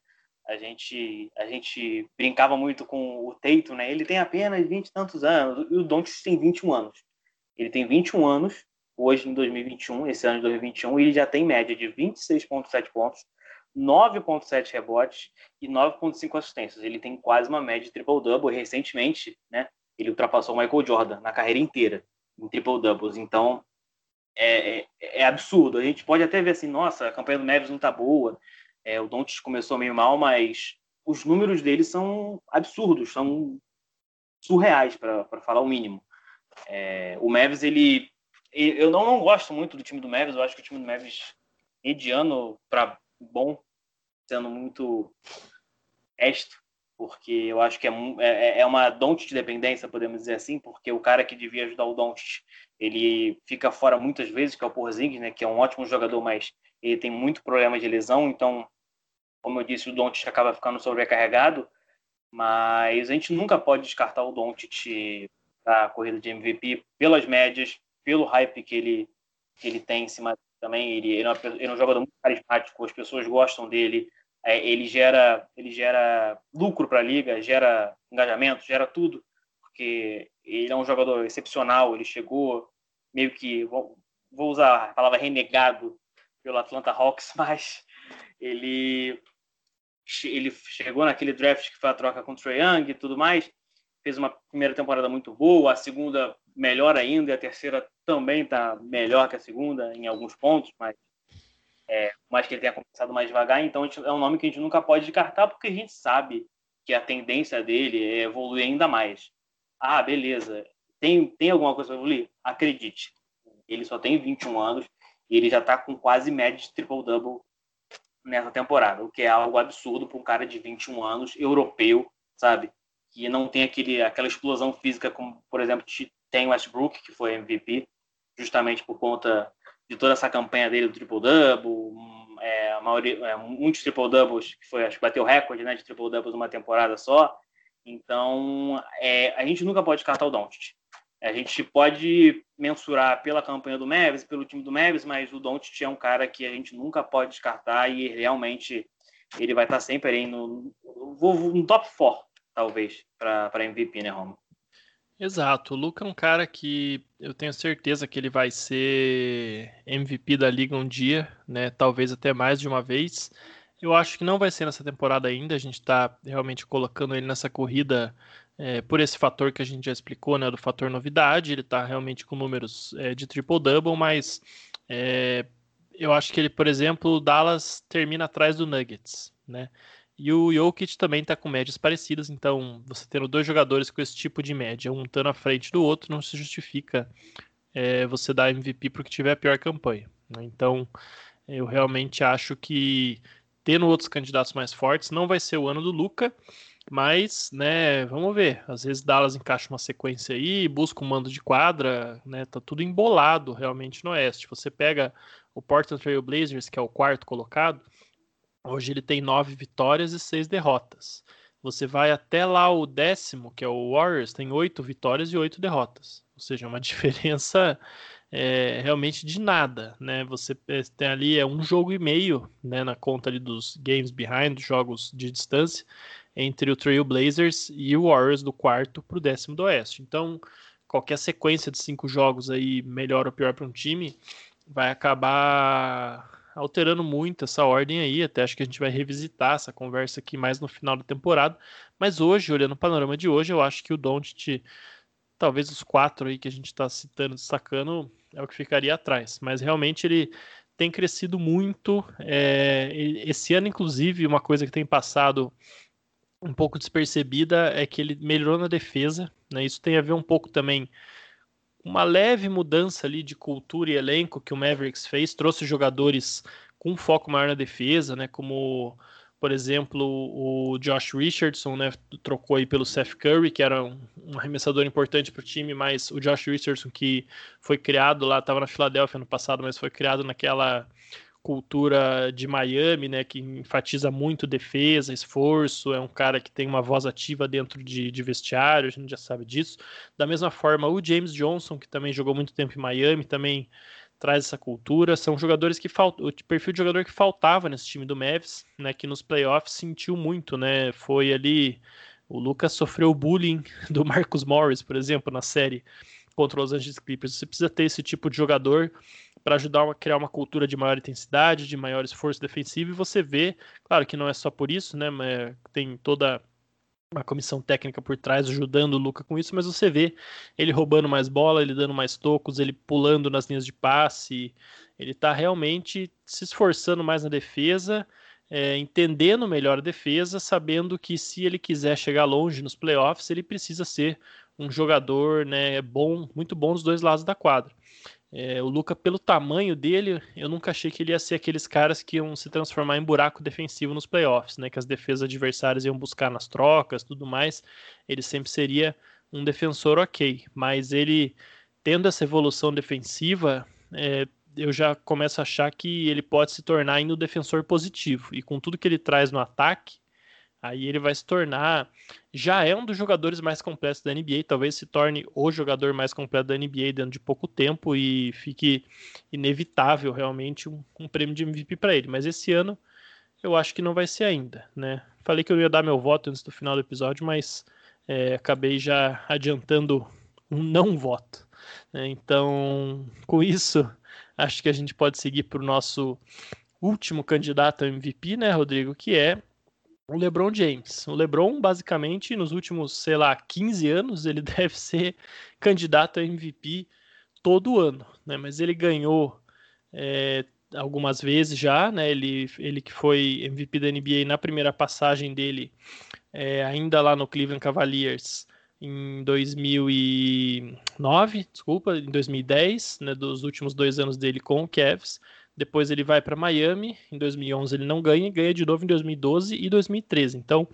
A gente, a gente brincava muito com o Teito, né? Ele tem apenas 20 e tantos anos, e o Doncic tem 21 anos. Ele tem 21 anos, hoje em 2021, esse ano de 2021, e ele já tem média de 26,7 pontos, 9,7 rebotes e 9,5 assistências. Ele tem quase uma média de triple-double. Recentemente, né, ele ultrapassou o Michael Jordan na carreira inteira em triple-doubles. Então, é, é, é, absurdo. A gente pode até ver assim, nossa, a campanha do Neves não tá boa, é, o Dontes começou meio mal, mas os números dele são absurdos, são surreais, para falar o mínimo. É, o Mavis, ele. Eu não, não gosto muito do time do Mavis, eu acho que o time do Mavis, mediano para bom, sendo muito resto, porque eu acho que é, é, é uma Doncic dependência, podemos dizer assim, porque o cara que devia ajudar o Doncic, ele fica fora muitas vezes, que é o Porzingis, né, que é um ótimo jogador, mas ele tem muito problema de lesão, então, como eu disse, o Doncic acaba ficando sobrecarregado, mas a gente nunca pode descartar o Doncic para a corrida de MVP pelas médias, pelo hype que ele, que ele tem em cima também, ele, ele, é, uma, ele é um jogador muito carismático, as pessoas gostam dele, é, ele gera ele gera lucro para a liga, gera engajamento, gera tudo, porque ele é um jogador excepcional. Ele chegou meio que vou, vou usar a palavra renegado pelo Atlanta Hawks, (laughs) mas ele ele chegou naquele draft que foi a troca com o Trae Young e tudo mais, fez uma primeira temporada muito boa, a segunda melhor ainda, e a terceira também está melhor que a segunda em alguns pontos, mas é, mais que ele tenha começado mais devagar, então é um nome que a gente nunca pode descartar, porque a gente sabe que a tendência dele é evoluir ainda mais. Ah, beleza. Tem, tem alguma coisa para evoluir? Acredite. Ele só tem 21 anos e ele já está com quase média de triple-double nessa temporada, o que é algo absurdo para um cara de 21 anos, europeu, sabe? Que não tem aquele, aquela explosão física como, por exemplo, tem Westbrook, que foi MVP, justamente por conta de toda essa campanha dele do triple-double, é, maioria, é, muitos triple-doubles, que foi, acho que bateu recorde né, de triple-doubles numa temporada só. Então, é, a gente nunca pode descartar o Doncic. A gente pode mensurar pela campanha do Mavis, pelo time do Mavis, mas o Doncic é um cara que a gente nunca pode descartar e realmente ele vai estar sempre aí no, no, top 4, talvez, para MVP, né, Romo? Exato, o Luca é um cara que eu tenho certeza que ele vai ser MVP da liga um dia, né? Talvez até mais de uma vez. Eu acho que não vai ser nessa temporada ainda. A gente está realmente colocando ele nessa corrida é, por esse fator que a gente já explicou, né? Do fator novidade. Ele está realmente com números é, de triple-double, mas é, eu acho que ele, por exemplo, o Dallas termina atrás do Nuggets, né? E o Jokic também está com médias parecidas, então você tendo dois jogadores com esse tipo de média, um estando à frente do outro, não se justifica é, você dar MVP porque tiver a pior campanha. Né? Então eu realmente acho que tendo outros candidatos mais fortes, não vai ser o ano do Luca, mas, né, vamos ver. Às vezes Dallas encaixa uma sequência aí, busca um mando de quadra, né? Tá tudo embolado realmente no Oeste. Você pega o Portland Trail Blazers, que é o quarto colocado, Hoje ele tem nove vitórias e seis derrotas. Você vai até lá o décimo, que é o Warriors, tem oito vitórias e oito derrotas. Ou seja, uma (laughs) diferença é, realmente de nada, né? Você é, tem ali é um jogo e meio, né, na conta ali dos games behind, jogos de distância, entre o Trail Blazers e o Warriors do quarto para o décimo do Oeste. Então, qualquer sequência de cinco jogos aí, melhor ou pior para um time, vai acabar alterando muito essa ordem aí, até acho que a gente vai revisitar essa conversa aqui mais no final da temporada, mas hoje, olhando o panorama de hoje, eu acho que o Doncic, talvez os quatro aí que a gente está citando, destacando, é o que ficaria atrás, mas realmente ele tem crescido muito, é, esse ano inclusive, uma coisa que tem passado um pouco despercebida é que ele melhorou na defesa, né? Isso tem a ver um pouco também uma leve mudança ali de cultura e elenco que o Mavericks fez, trouxe jogadores com foco maior na defesa, né, como por exemplo o Josh Richardson, né, trocou aí pelo Seth Curry, que era um, um arremessador importante para o time, mas o Josh Richardson que foi criado lá, estava na Filadélfia no passado, mas foi criado naquela cultura de Miami, né, que enfatiza muito defesa, esforço, é um cara que tem uma voz ativa dentro de, de, vestiário, a gente já sabe disso. Da mesma forma, o James Johnson, que também jogou muito tempo em Miami, também traz essa cultura. São jogadores que faltam, o perfil de jogador que faltava nesse time do Mavs, né, que nos playoffs sentiu muito, né, foi ali o Lucas sofreu bullying (laughs) do Marcus Morris, por exemplo, na série contra os Angeles Clippers. Você precisa ter esse tipo de jogador para ajudar a criar uma cultura de maior intensidade, de maior esforço defensivo, e você vê, claro que não é só por isso, né, mas tem toda uma comissão técnica por trás ajudando o Luca com isso, mas você vê ele roubando mais bola, ele dando mais tocos, ele pulando nas linhas de passe, ele está realmente se esforçando mais na defesa, é, entendendo melhor a defesa, sabendo que se ele quiser chegar longe nos playoffs, ele precisa ser um jogador né, bom, muito bom dos dois lados da quadra. É, o Luca, pelo tamanho dele, eu nunca achei que ele ia ser aqueles caras que iam se transformar em buraco defensivo nos playoffs, né? Que as defesas adversárias iam buscar nas trocas, tudo mais. Ele sempre seria um defensor ok, mas ele tendo essa evolução defensiva, é, eu já começo a achar que ele pode se tornar ainda um defensor positivo. E com tudo que ele traz no ataque, Aí ele vai se tornar, já é um dos jogadores mais completos da NBA, talvez se torne o jogador mais completo da NBA dentro de pouco tempo e fique inevitável realmente um, um prêmio de MVP para ele. Mas esse ano eu acho que não vai ser ainda, né? Falei que eu ia dar meu voto antes do final do episódio, mas é, acabei já adiantando um não voto. Né? Então, com isso, acho que a gente pode seguir para o nosso último candidato a MVP, né, Rodrigo? Que é o LeBron James. O LeBron, basicamente, nos últimos, sei lá, 15 anos, ele (laughs) deve ser candidato a MVP todo ano, né? Mas ele ganhou é, algumas vezes já, né? Ele, ele que foi MVP da NBA na primeira passagem dele, é, ainda lá no Cleveland Cavaliers em 2009, desculpa, em 2010, né? Dos últimos dois anos dele com o Cavs. Depois ele vai para Miami, em 2011 ele não ganha, ganha de novo em 2012 e 2013. Então,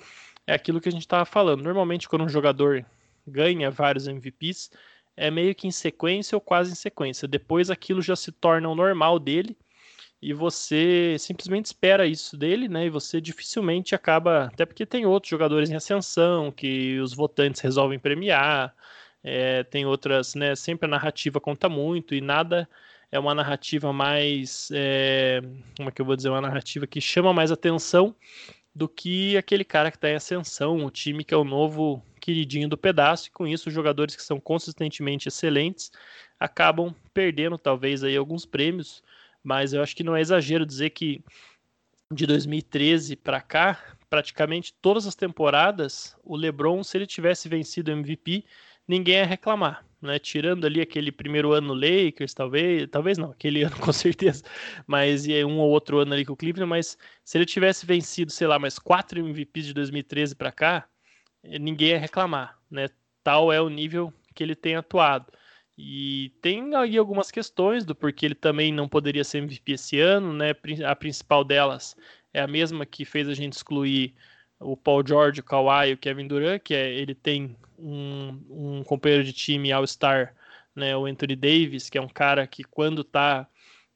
é aquilo que a gente estava falando. Normalmente, quando um jogador ganha vários MVPs, é meio que em sequência ou quase em sequência. Depois aquilo já se torna o normal dele e você simplesmente espera isso dele, né? E você dificilmente acaba, até porque tem outros jogadores em ascensão que os votantes resolvem premiar, é, tem outras, né? Sempre a narrativa conta muito e nada é uma narrativa mais. É, como é que eu vou dizer? Uma narrativa que chama mais atenção do que aquele cara que está em ascensão, o time que é o novo queridinho do pedaço, e com isso jogadores que são consistentemente excelentes acabam perdendo talvez aí alguns prêmios, mas eu acho que não é exagero dizer que de 2013 para cá, praticamente todas as temporadas, o LeBron, se ele tivesse vencido o MVP, ninguém ia reclamar né? Tirando ali aquele primeiro ano no Lakers, talvez, talvez não, aquele (laughs) ano com certeza, mas e um ou outro ano ali com o Cleveland, mas se ele tivesse vencido, sei lá, mais quatro MVPs de 2013 para cá, eh, ninguém ia reclamar, né? Tal é o nível que ele tem atuado. E tem aí algumas questões do porquê ele também não poderia ser MVP esse ano, né? A principal delas é a mesma que fez a gente excluir o Paul George, o Kawhi o Kevin Durant, que é ele tem um, um companheiro de time All-Star, né, o Anthony Davis, que é um cara que quando tá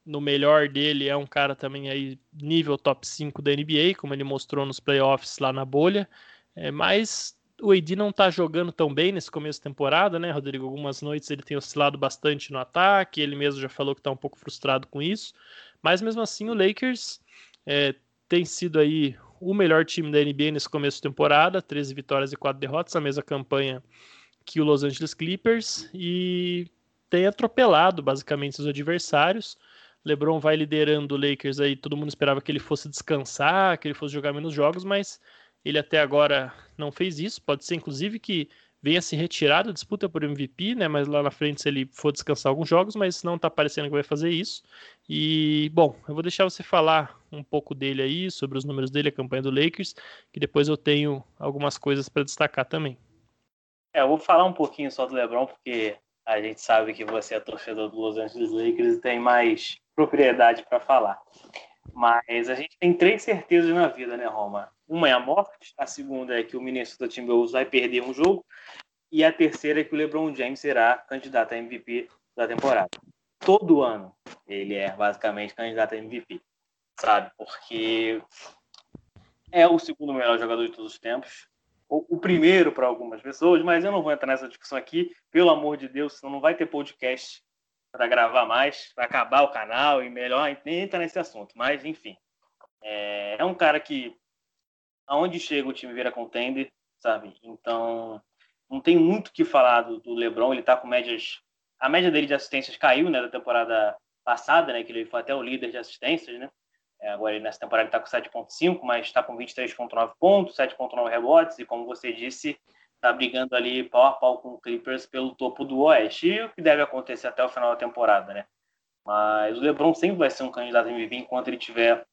no melhor dele é um cara também aí nível top 5 da NBA, como ele mostrou nos playoffs lá na bolha. É, mas o AD não tá jogando tão bem nesse começo de temporada, né, Rodrigo? Algumas noites ele tem oscilado bastante no ataque, ele mesmo já falou que tá um pouco frustrado com isso. Mas mesmo assim o Lakers é, tem sido aí o melhor time da NBA nesse começo de temporada, 13 vitórias e 4 derrotas, a mesma campanha que o Los Angeles Clippers, e tem atropelado basicamente os adversários. LeBron vai liderando o Lakers aí, todo mundo esperava que ele fosse descansar, que ele fosse jogar menos jogos, mas ele até agora não fez isso. Pode ser inclusive que venha se retirar da disputa por MVP, né? Mas lá na frente, se ele for descansar alguns jogos, mas não tá parecendo que vai fazer isso. E, bom, eu vou deixar você falar um pouco dele aí, sobre os números dele, a campanha do Lakers, que depois eu tenho algumas coisas para destacar também. É, eu vou falar um pouquinho só do LeBron, porque a gente sabe que você é torcedor do Los Angeles Lakers e tem mais propriedade para falar. Mas a gente tem três certezas na vida, né, Roma? Uma é a morte, a segunda é que o Minnesota Timberwolves vai perder um jogo e a terceira é que o LeBron James será candidato a MVP da temporada. Todo ano ele é basicamente candidato a MVP, sabe? Porque é o segundo melhor jogador de todos os tempos, o, primeiro para algumas pessoas, mas eu não vou entrar nessa discussão aqui, pelo amor de Deus, senão não vai ter podcast para gravar mais, vai acabar o canal e melhor nem entrar nesse assunto. Mas, enfim, é, é um cara que, aonde chega, o time vira contender, sabe? Então, não tem muito o que falar do, do LeBron, ele está com médias. A média dele de assistências caiu, né, da temporada passada, né, que ele foi até o líder de assistências, né? É, agora, nessa temporada, ele está com 7,5, mas está com 23,9 pontos, 7,9 rebotes, e como você disse, está brigando ali pau a pau com o Clippers pelo topo do Oeste, e o que deve acontecer até o final da temporada, né? Mas o LeBron sempre vai ser um candidato MVP enquanto ele tiver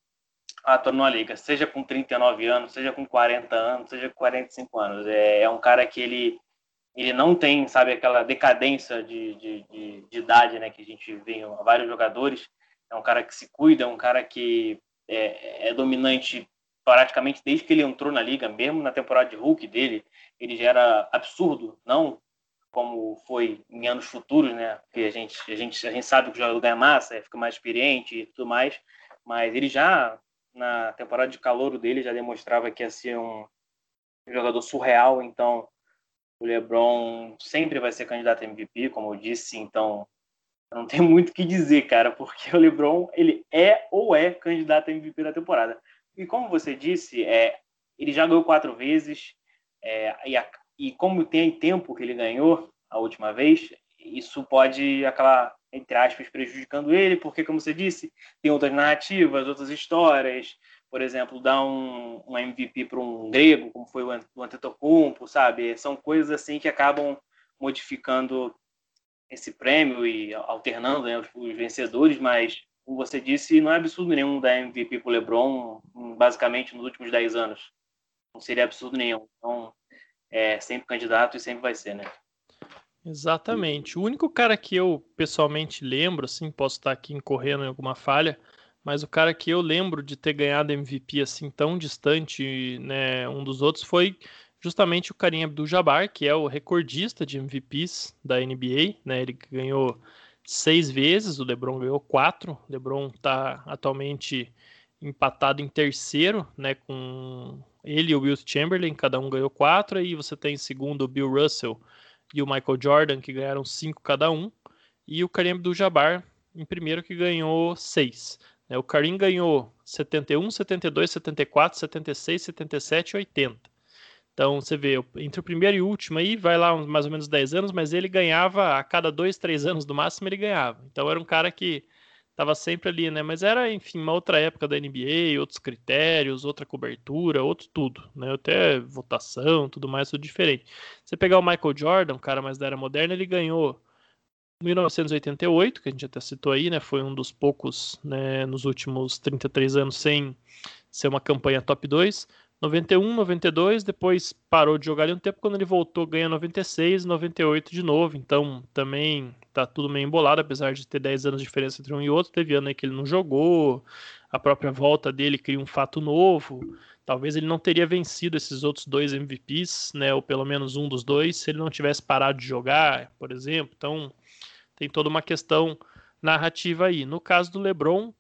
atuando na liga, seja com 39 anos, seja com 40 anos, seja com 45 anos. É, é um cara que ele, ele não tem, sabe, aquela decadência de, de, de, de idade, né, que a gente vê em vários jogadores. É um cara que se cuida, é um cara que é, é dominante praticamente desde que ele entrou na liga, mesmo na temporada de Hulk dele, ele já era absurdo, não como foi em anos futuros, né? Porque a gente, a gente, a gente sabe que o jogador ganha massa, fica mais experiente e tudo mais, mas ele já, na temporada de calor dele, já demonstrava que ia ser um jogador surreal, então o LeBron sempre vai ser candidato a MVP, como eu disse, então não tem (laughs) muito o que dizer, cara, porque o LeBron, ele é ou é candidato a MVP da temporada. E como você disse, é, ele já ganhou quatro vezes, é, e, a, e como tem tempo que ele ganhou a última vez, isso pode acabar, entre aspas, prejudicando ele, porque, como você disse, tem outras narrativas, outras histórias. Por exemplo, dar um, um MVP para um grego, como foi o Antetokounmpo, sabe? São coisas assim que acabam modificando esse prêmio e alternando né, os, vencedores, mas como você disse, não é absurdo nenhum dar MVP para o LeBron, basicamente nos últimos 10 anos. Não seria absurdo nenhum. Então, é sempre candidato e sempre vai ser, né? Exatamente. O único cara que eu pessoalmente lembro, assim, posso estar aqui incorrendo em alguma falha, mas o cara que eu lembro de ter ganhado MVP assim tão distante, né, um dos outros foi justamente o Karim Abdul-Jabbar, que é o recordista de MVPs da NBA, né? Ele ganhou seis vezes, o LeBron ganhou quatro. O LeBron está atualmente empatado em terceiro, né? Com ele e o Will Chamberlain, cada um ganhou quatro. E você tem em segundo o Bill Russell e o Michael Jordan, que ganharam cinco cada um. E o Kareem Abdul-Jabbar em primeiro, que ganhou seis. Né? O Karim ganhou 71, 72, 74, 76, 77 e 80. Então você vê, entre o primeiro e o último aí, vai lá mais ou menos 10 anos, mas ele ganhava a cada dois, três anos do máximo, ele ganhava. Então era um cara que estava sempre ali, né? Mas era, enfim, uma outra época da NBA, outros critérios, outra cobertura, outro tudo, né? Até votação, tudo mais, tudo diferente. Você pegar o Michael Jordan, um cara mais da era moderna, ele ganhou 1988, que a gente até citou aí, né? Foi um dos poucos, né, nos últimos 33 anos sem ser uma campanha top 2. 91, 92, depois parou de jogar ali um tempo, quando ele voltou ganha 96, 98 de novo, então também tá tudo meio embolado, apesar de ter 10 anos de diferença entre um e outro, teve ano aí que ele não jogou, a própria volta dele cria um fato novo, talvez ele não teria vencido esses outros dois MVPs, né, ou pelo menos um dos dois, se ele não tivesse parado de jogar, por exemplo, então tem toda uma questão narrativa aí. No caso do LeBron,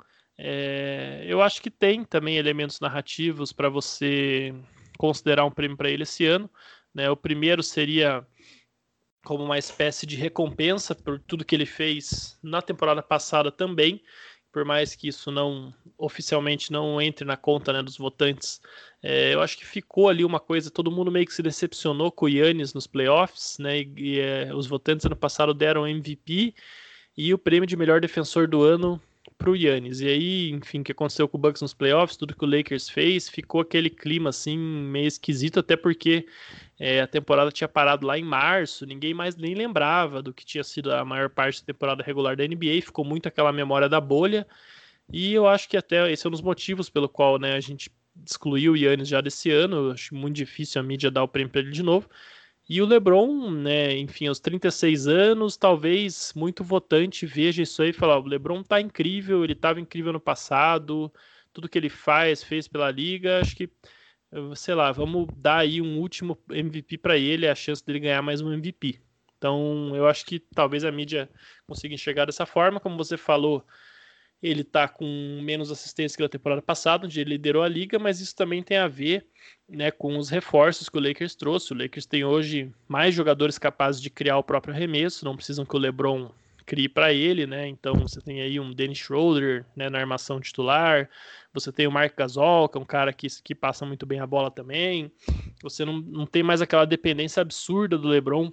é, eu acho que tem também elementos narrativos para você considerar um prêmio para ele esse ano. Né? O primeiro seria como uma espécie de recompensa por tudo que ele fez na temporada passada também, por mais que isso não oficialmente não entre na conta né, dos votantes. É, eu acho que ficou ali uma coisa, todo mundo meio que se decepcionou com o Yannis nos playoffs, né? E, e é, os votantes ano passado deram MVP e o prêmio de melhor defensor do ano pro Yannis. E aí, enfim, o que aconteceu com o Bucks nos playoffs, tudo que o Lakers fez, ficou aquele clima assim meio esquisito, até porque é, a temporada tinha parado lá em março, ninguém mais nem lembrava do que tinha sido a maior parte da temporada regular da NBA, ficou muito aquela memória da bolha. E eu acho que até esse é um dos motivos pelo qual né, a gente excluiu o Yannis já desse ano. Eu acho muito difícil a mídia dar o prêmio para ele de novo. E o LeBron, né, enfim, aos 36 anos, talvez muito votante veja isso aí e fala: o LeBron tá incrível, ele estava incrível no passado, tudo que ele faz, fez pela liga, acho que sei lá, vamos dar aí um último MVP para ele, a chance dele ganhar mais um MVP. Então, eu acho que talvez a mídia consiga enxergar dessa forma, como você falou, ele está com menos assistência que na temporada passada, onde ele liderou a liga, mas isso também tem a ver né, com os reforços que o Lakers trouxe. O Lakers tem hoje mais jogadores capazes de criar o próprio arremesso, não precisam que o LeBron crie para ele, né? Então você tem aí um Dennis Schroeder né, na armação titular, você tem o Mark Gasol, que é um cara que, que passa muito bem a bola também. Você não, não tem mais aquela dependência absurda do LeBron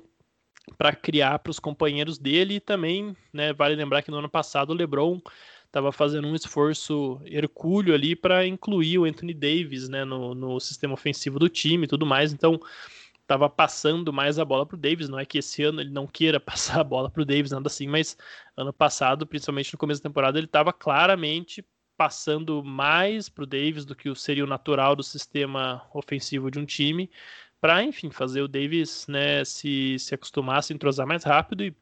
para criar para os companheiros dele e também, né, vale lembrar que no ano passado o LeBron estava fazendo um esforço hercúleo ali para incluir o Anthony Davis né, no, no sistema ofensivo do time e tudo mais. Então, estava passando mais a bola para o Davis. Não é que esse ano ele não queira (laughs) passar a bola para o Davis, nada assim, mas ano passado, principalmente no começo da temporada, ele estava claramente passando mais para o Davis do que seria o natural do sistema ofensivo de um time, para, enfim, fazer o Davis né, se, se acostumar, se entrosar mais rápido e,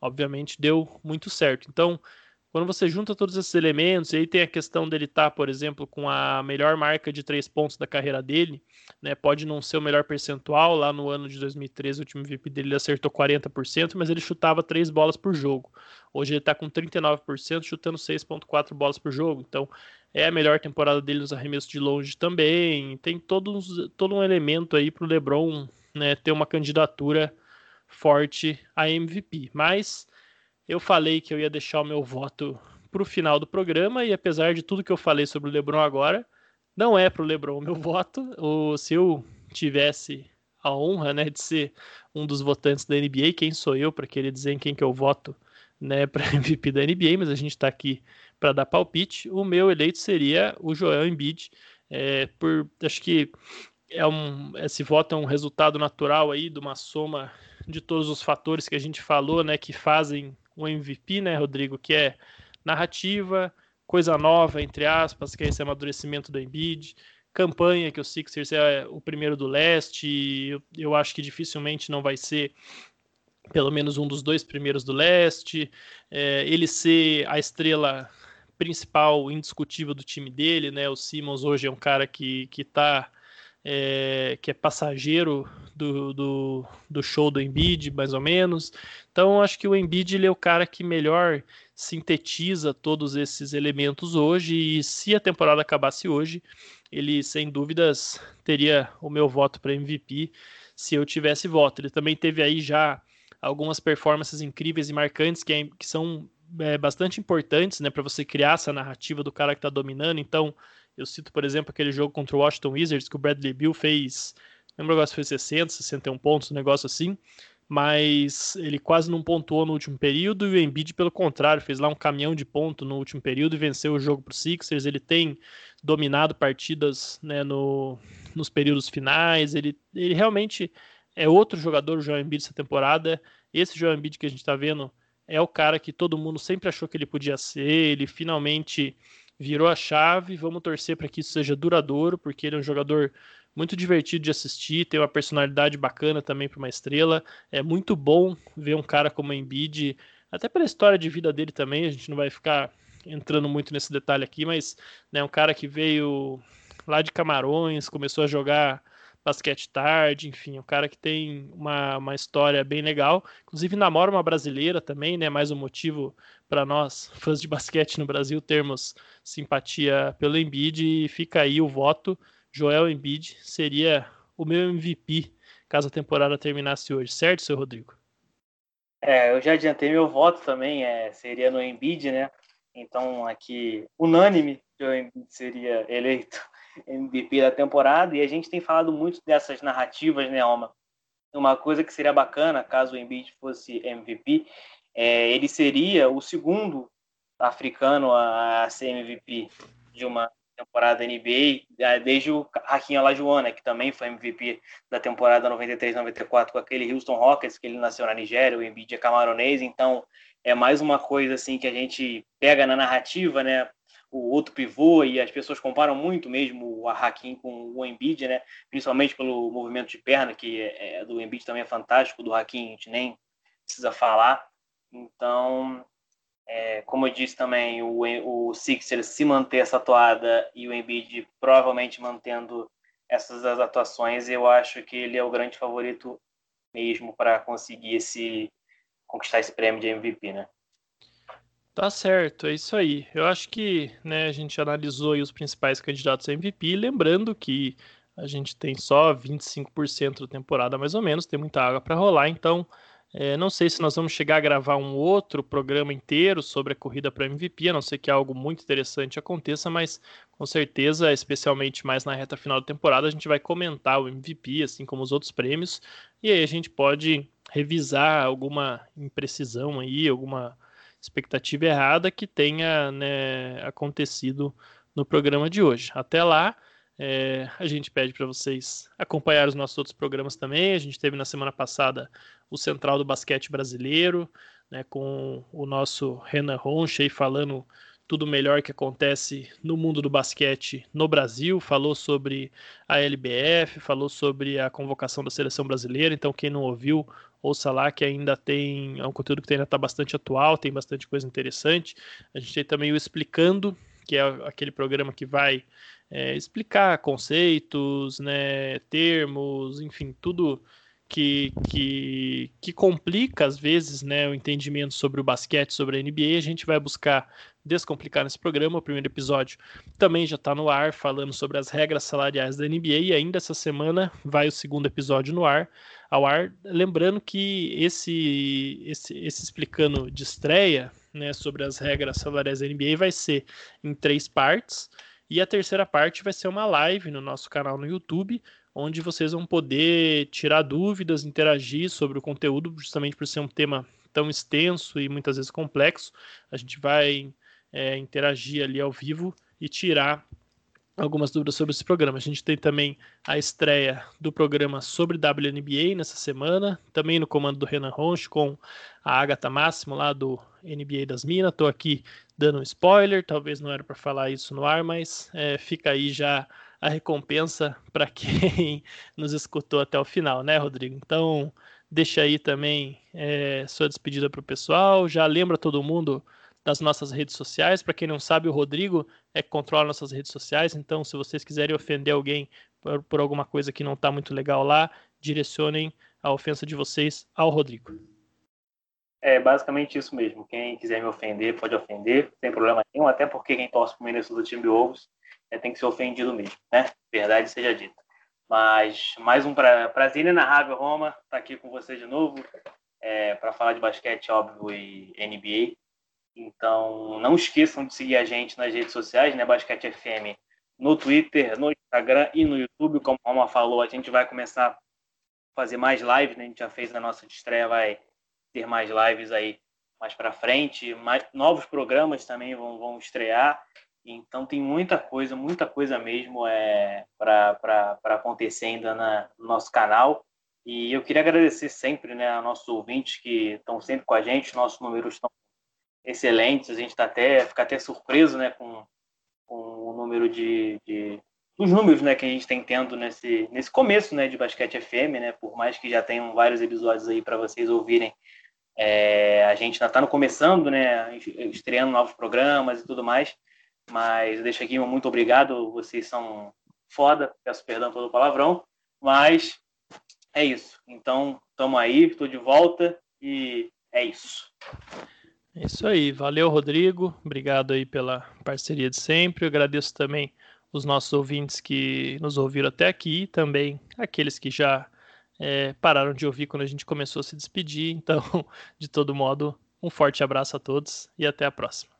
obviamente, deu muito certo. Então, quando você junta todos esses elementos, e aí tem a questão dele estar, tá, por exemplo, com a melhor marca de três pontos da carreira dele, né? Pode não ser o melhor percentual, lá no ano de 2013 o time MVP dele acertou 40%, mas ele chutava três bolas por jogo. Hoje ele está com 39%, chutando 6,4 bolas por jogo. Então é a melhor temporada dele nos arremessos de longe também. Tem todos, todo um elemento aí para o LeBron né, ter uma candidatura forte a MVP. Mas eu falei que eu ia deixar o meu voto para o final do programa e apesar de tudo que eu falei sobre o LeBron agora, não é para o LeBron o meu (laughs) voto. Ou se eu tivesse a honra, né, de ser um dos votantes da NBA, quem sou eu para querer dizer em quem que eu voto, né, para (laughs) MVP da NBA? Mas a gente está aqui para dar palpite. O meu eleito seria o Joel Embiid, é, por acho que é um, esse voto é um resultado natural aí de uma soma de todos os fatores que a gente falou, né, que fazem um MVP, né, Rodrigo, que é narrativa, coisa nova, entre aspas, que é esse amadurecimento do Embiid, campanha, que o Sixers é o primeiro do leste, eu, eu acho que dificilmente não vai ser pelo menos um dos dois primeiros do leste, é, ele ser a estrela principal, indiscutível do time dele, né, o Simmons hoje é um cara que, que tá é, que é passageiro do, do, do, show do Embiid, mais ou menos. Então, acho que o Embiid ele é o cara que melhor sintetiza todos esses elementos hoje. E se a temporada acabasse hoje, ele sem dúvidas teria o meu voto para MVP se eu tivesse voto. Ele também teve aí já algumas performances incríveis e marcantes que, é, que são é, bastante importantes né, para você criar essa narrativa do cara que está dominando. Então, eu cito, por exemplo, aquele jogo contra o Washington Wizards que o Bradley Bill fez, lembro agora se foi 60, 61 pontos, um negócio assim, mas ele quase não pontuou no último período e o Embiid, pelo contrário, fez lá um caminhão de ponto no último período e venceu o jogo para o Sixers. Ele tem dominado partidas né, no, nos períodos finais. Ele, ele realmente é outro jogador, o Joel Embiid, essa temporada. Esse Joel Embiid que a gente está vendo é o cara que todo mundo sempre achou que ele podia ser. Ele finalmente virou a chave. Vamos torcer para que isso seja duradouro, porque ele é um jogador muito divertido de assistir, tem uma personalidade bacana também para uma estrela. É muito bom ver um cara como o Embiid, até pela história de vida dele também. A gente não vai ficar entrando muito nesse detalhe aqui, mas né, um cara que veio lá de Camarões, começou a jogar basquete tarde, enfim, um cara que tem uma, uma história bem legal. Inclusive namora uma brasileira também, né? Mais um motivo para nós, fãs de basquete no Brasil, termos simpatia pelo Embiid. E fica aí o voto. Joel Embiid seria o meu MVP caso a temporada terminasse hoje, certo, seu Rodrigo? É, eu já adiantei meu voto também, é, seria no Embiid, né? Então, aqui, unânime, Joel Embiid seria eleito (laughs) MVP da temporada. E a gente tem falado muito dessas narrativas, né, Alma? Uma coisa que seria bacana, caso o Embiid fosse MVP, é, ele seria o segundo africano a, ser MVP de uma temporada NBA, é, desde o Hakim Olajuwon, que também foi MVP da temporada 93-94 com aquele Houston Rockets, que ele nasceu na Nigéria, o Embiid é camaronês, então é mais uma coisa assim que a gente pega na narrativa, né? O outro pivô e as pessoas comparam muito mesmo o Hakim com o Embiid, né? Principalmente pelo movimento de perna que é, é, do Embiid também é fantástico, do Hakim a gente nem precisa falar. Então, é, como eu disse também, o, o Sixers se manter essa toada e o Embiid provavelmente mantendo essas atuações, eu acho que ele é o grande favorito mesmo para conseguir esse conquistar esse prêmio de MVP, né? Tá certo, é isso aí. Eu acho que né, a gente analisou os principais candidatos a MVP, lembrando que a gente tem só 25% da temporada mais ou menos, tem muita água para rolar, então é, não sei se nós vamos chegar a gravar um outro programa inteiro sobre a corrida para MVP, a não ser que algo muito interessante aconteça, mas com certeza, especialmente mais na reta final da temporada, a gente vai comentar o MVP, assim como os outros prêmios, e aí a gente pode revisar alguma imprecisão aí, alguma expectativa errada que tenha né, acontecido no programa de hoje. Até lá, é, a gente pede para vocês acompanhar os nossos outros programas também. A gente teve na semana passada o Central do Basquete Brasileiro, né, com o nosso Renan Roncha aí falando tudo melhor que acontece no mundo do basquete no Brasil, falou sobre a LBF, falou sobre a convocação da seleção brasileira, então quem não ouviu, ouça lá que ainda tem, é um conteúdo que ainda está bastante atual, tem bastante coisa interessante. A gente tem também o Explicando, que é aquele programa que vai é, explicar conceitos, né, termos, enfim, tudo que, que, que complica às vezes né, o entendimento sobre o basquete, sobre a NBA. A gente vai buscar descomplicar nesse programa. O primeiro episódio também já está no ar, falando sobre as regras salariais da NBA. E ainda essa semana vai o segundo episódio no ar, ao ar. Lembrando que esse, esse, esse explicando de estreia né, sobre as regras salariais da NBA vai ser em três partes. E a terceira parte vai ser uma live no nosso canal no YouTube, onde vocês vão poder tirar dúvidas, interagir sobre o conteúdo, justamente por ser um tema tão extenso e muitas vezes complexo. A gente vai é, interagir ali ao vivo e tirar algumas dúvidas sobre esse programa. A gente tem também a estreia do programa sobre WNBA nessa semana, também no comando do Renan Ronch com a Agatha Máximo lá do NBA das Minas. Estou aqui dando um spoiler, talvez não era para falar isso no ar, mas é, fica aí já a recompensa (laughs) para quem nos escutou até o final, né, Rodrigo? Então, deixa aí também é, sua despedida para o pessoal. Já lembra todo mundo das nossas redes sociais. Para quem não sabe, o Rodrigo é que controla nossas redes sociais. Então, se vocês quiserem ofender alguém por, por alguma coisa que não está muito legal lá, direcionem a ofensa de vocês ao Rodrigo. É basicamente isso mesmo. Quem quiser me ofender, pode ofender, sem problema nenhum. Até porque quem torce para o Minnesota Timberwolves é, tem que ser ofendido mesmo, né? Verdade seja dita. Mas mais um pra, prazer inenarrável, Roma, estar tá aqui com você de novo é, para falar de basquete, óbvio, e NBA. Então, não esqueçam de seguir a gente nas redes sociais, né? Basquete FM, no Twitter, no Instagram e no YouTube. Como a Roma falou, a gente vai começar a fazer mais lives, né? A gente já fez a nossa estreia, vai ter mais lives aí mais para frente. Mais, novos programas também vão, vão estrear. Então, tem muita coisa, muita coisa mesmo é, para acontecer ainda na, no nosso canal. E eu queria agradecer sempre né, a nossos ouvintes que estão sempre com a gente, nossos números estão excelentes. A gente está até fica até surpreso, né, com, com o número de, de os números, né, que a gente está tendo nesse nesse começo, né, de basquete FM, né, por mais que já tenham vários episódios aí para vocês ouvirem. É, a gente ainda está começando, né, estreando novos programas e tudo mais. Mas deixa aqui um muito obrigado, vocês são foda, peço perdão pelo palavrão, mas é isso. Então, estamos aí, estou de volta e é isso. É isso aí. Valeu, Rodrigo. Obrigado aí pela parceria de sempre. Eu agradeço também os nossos ouvintes que nos ouviram até aqui e também aqueles que já é, pararam de ouvir quando a gente começou a se despedir. Então, (laughs) de todo modo, um forte abraço a todos e até a próxima.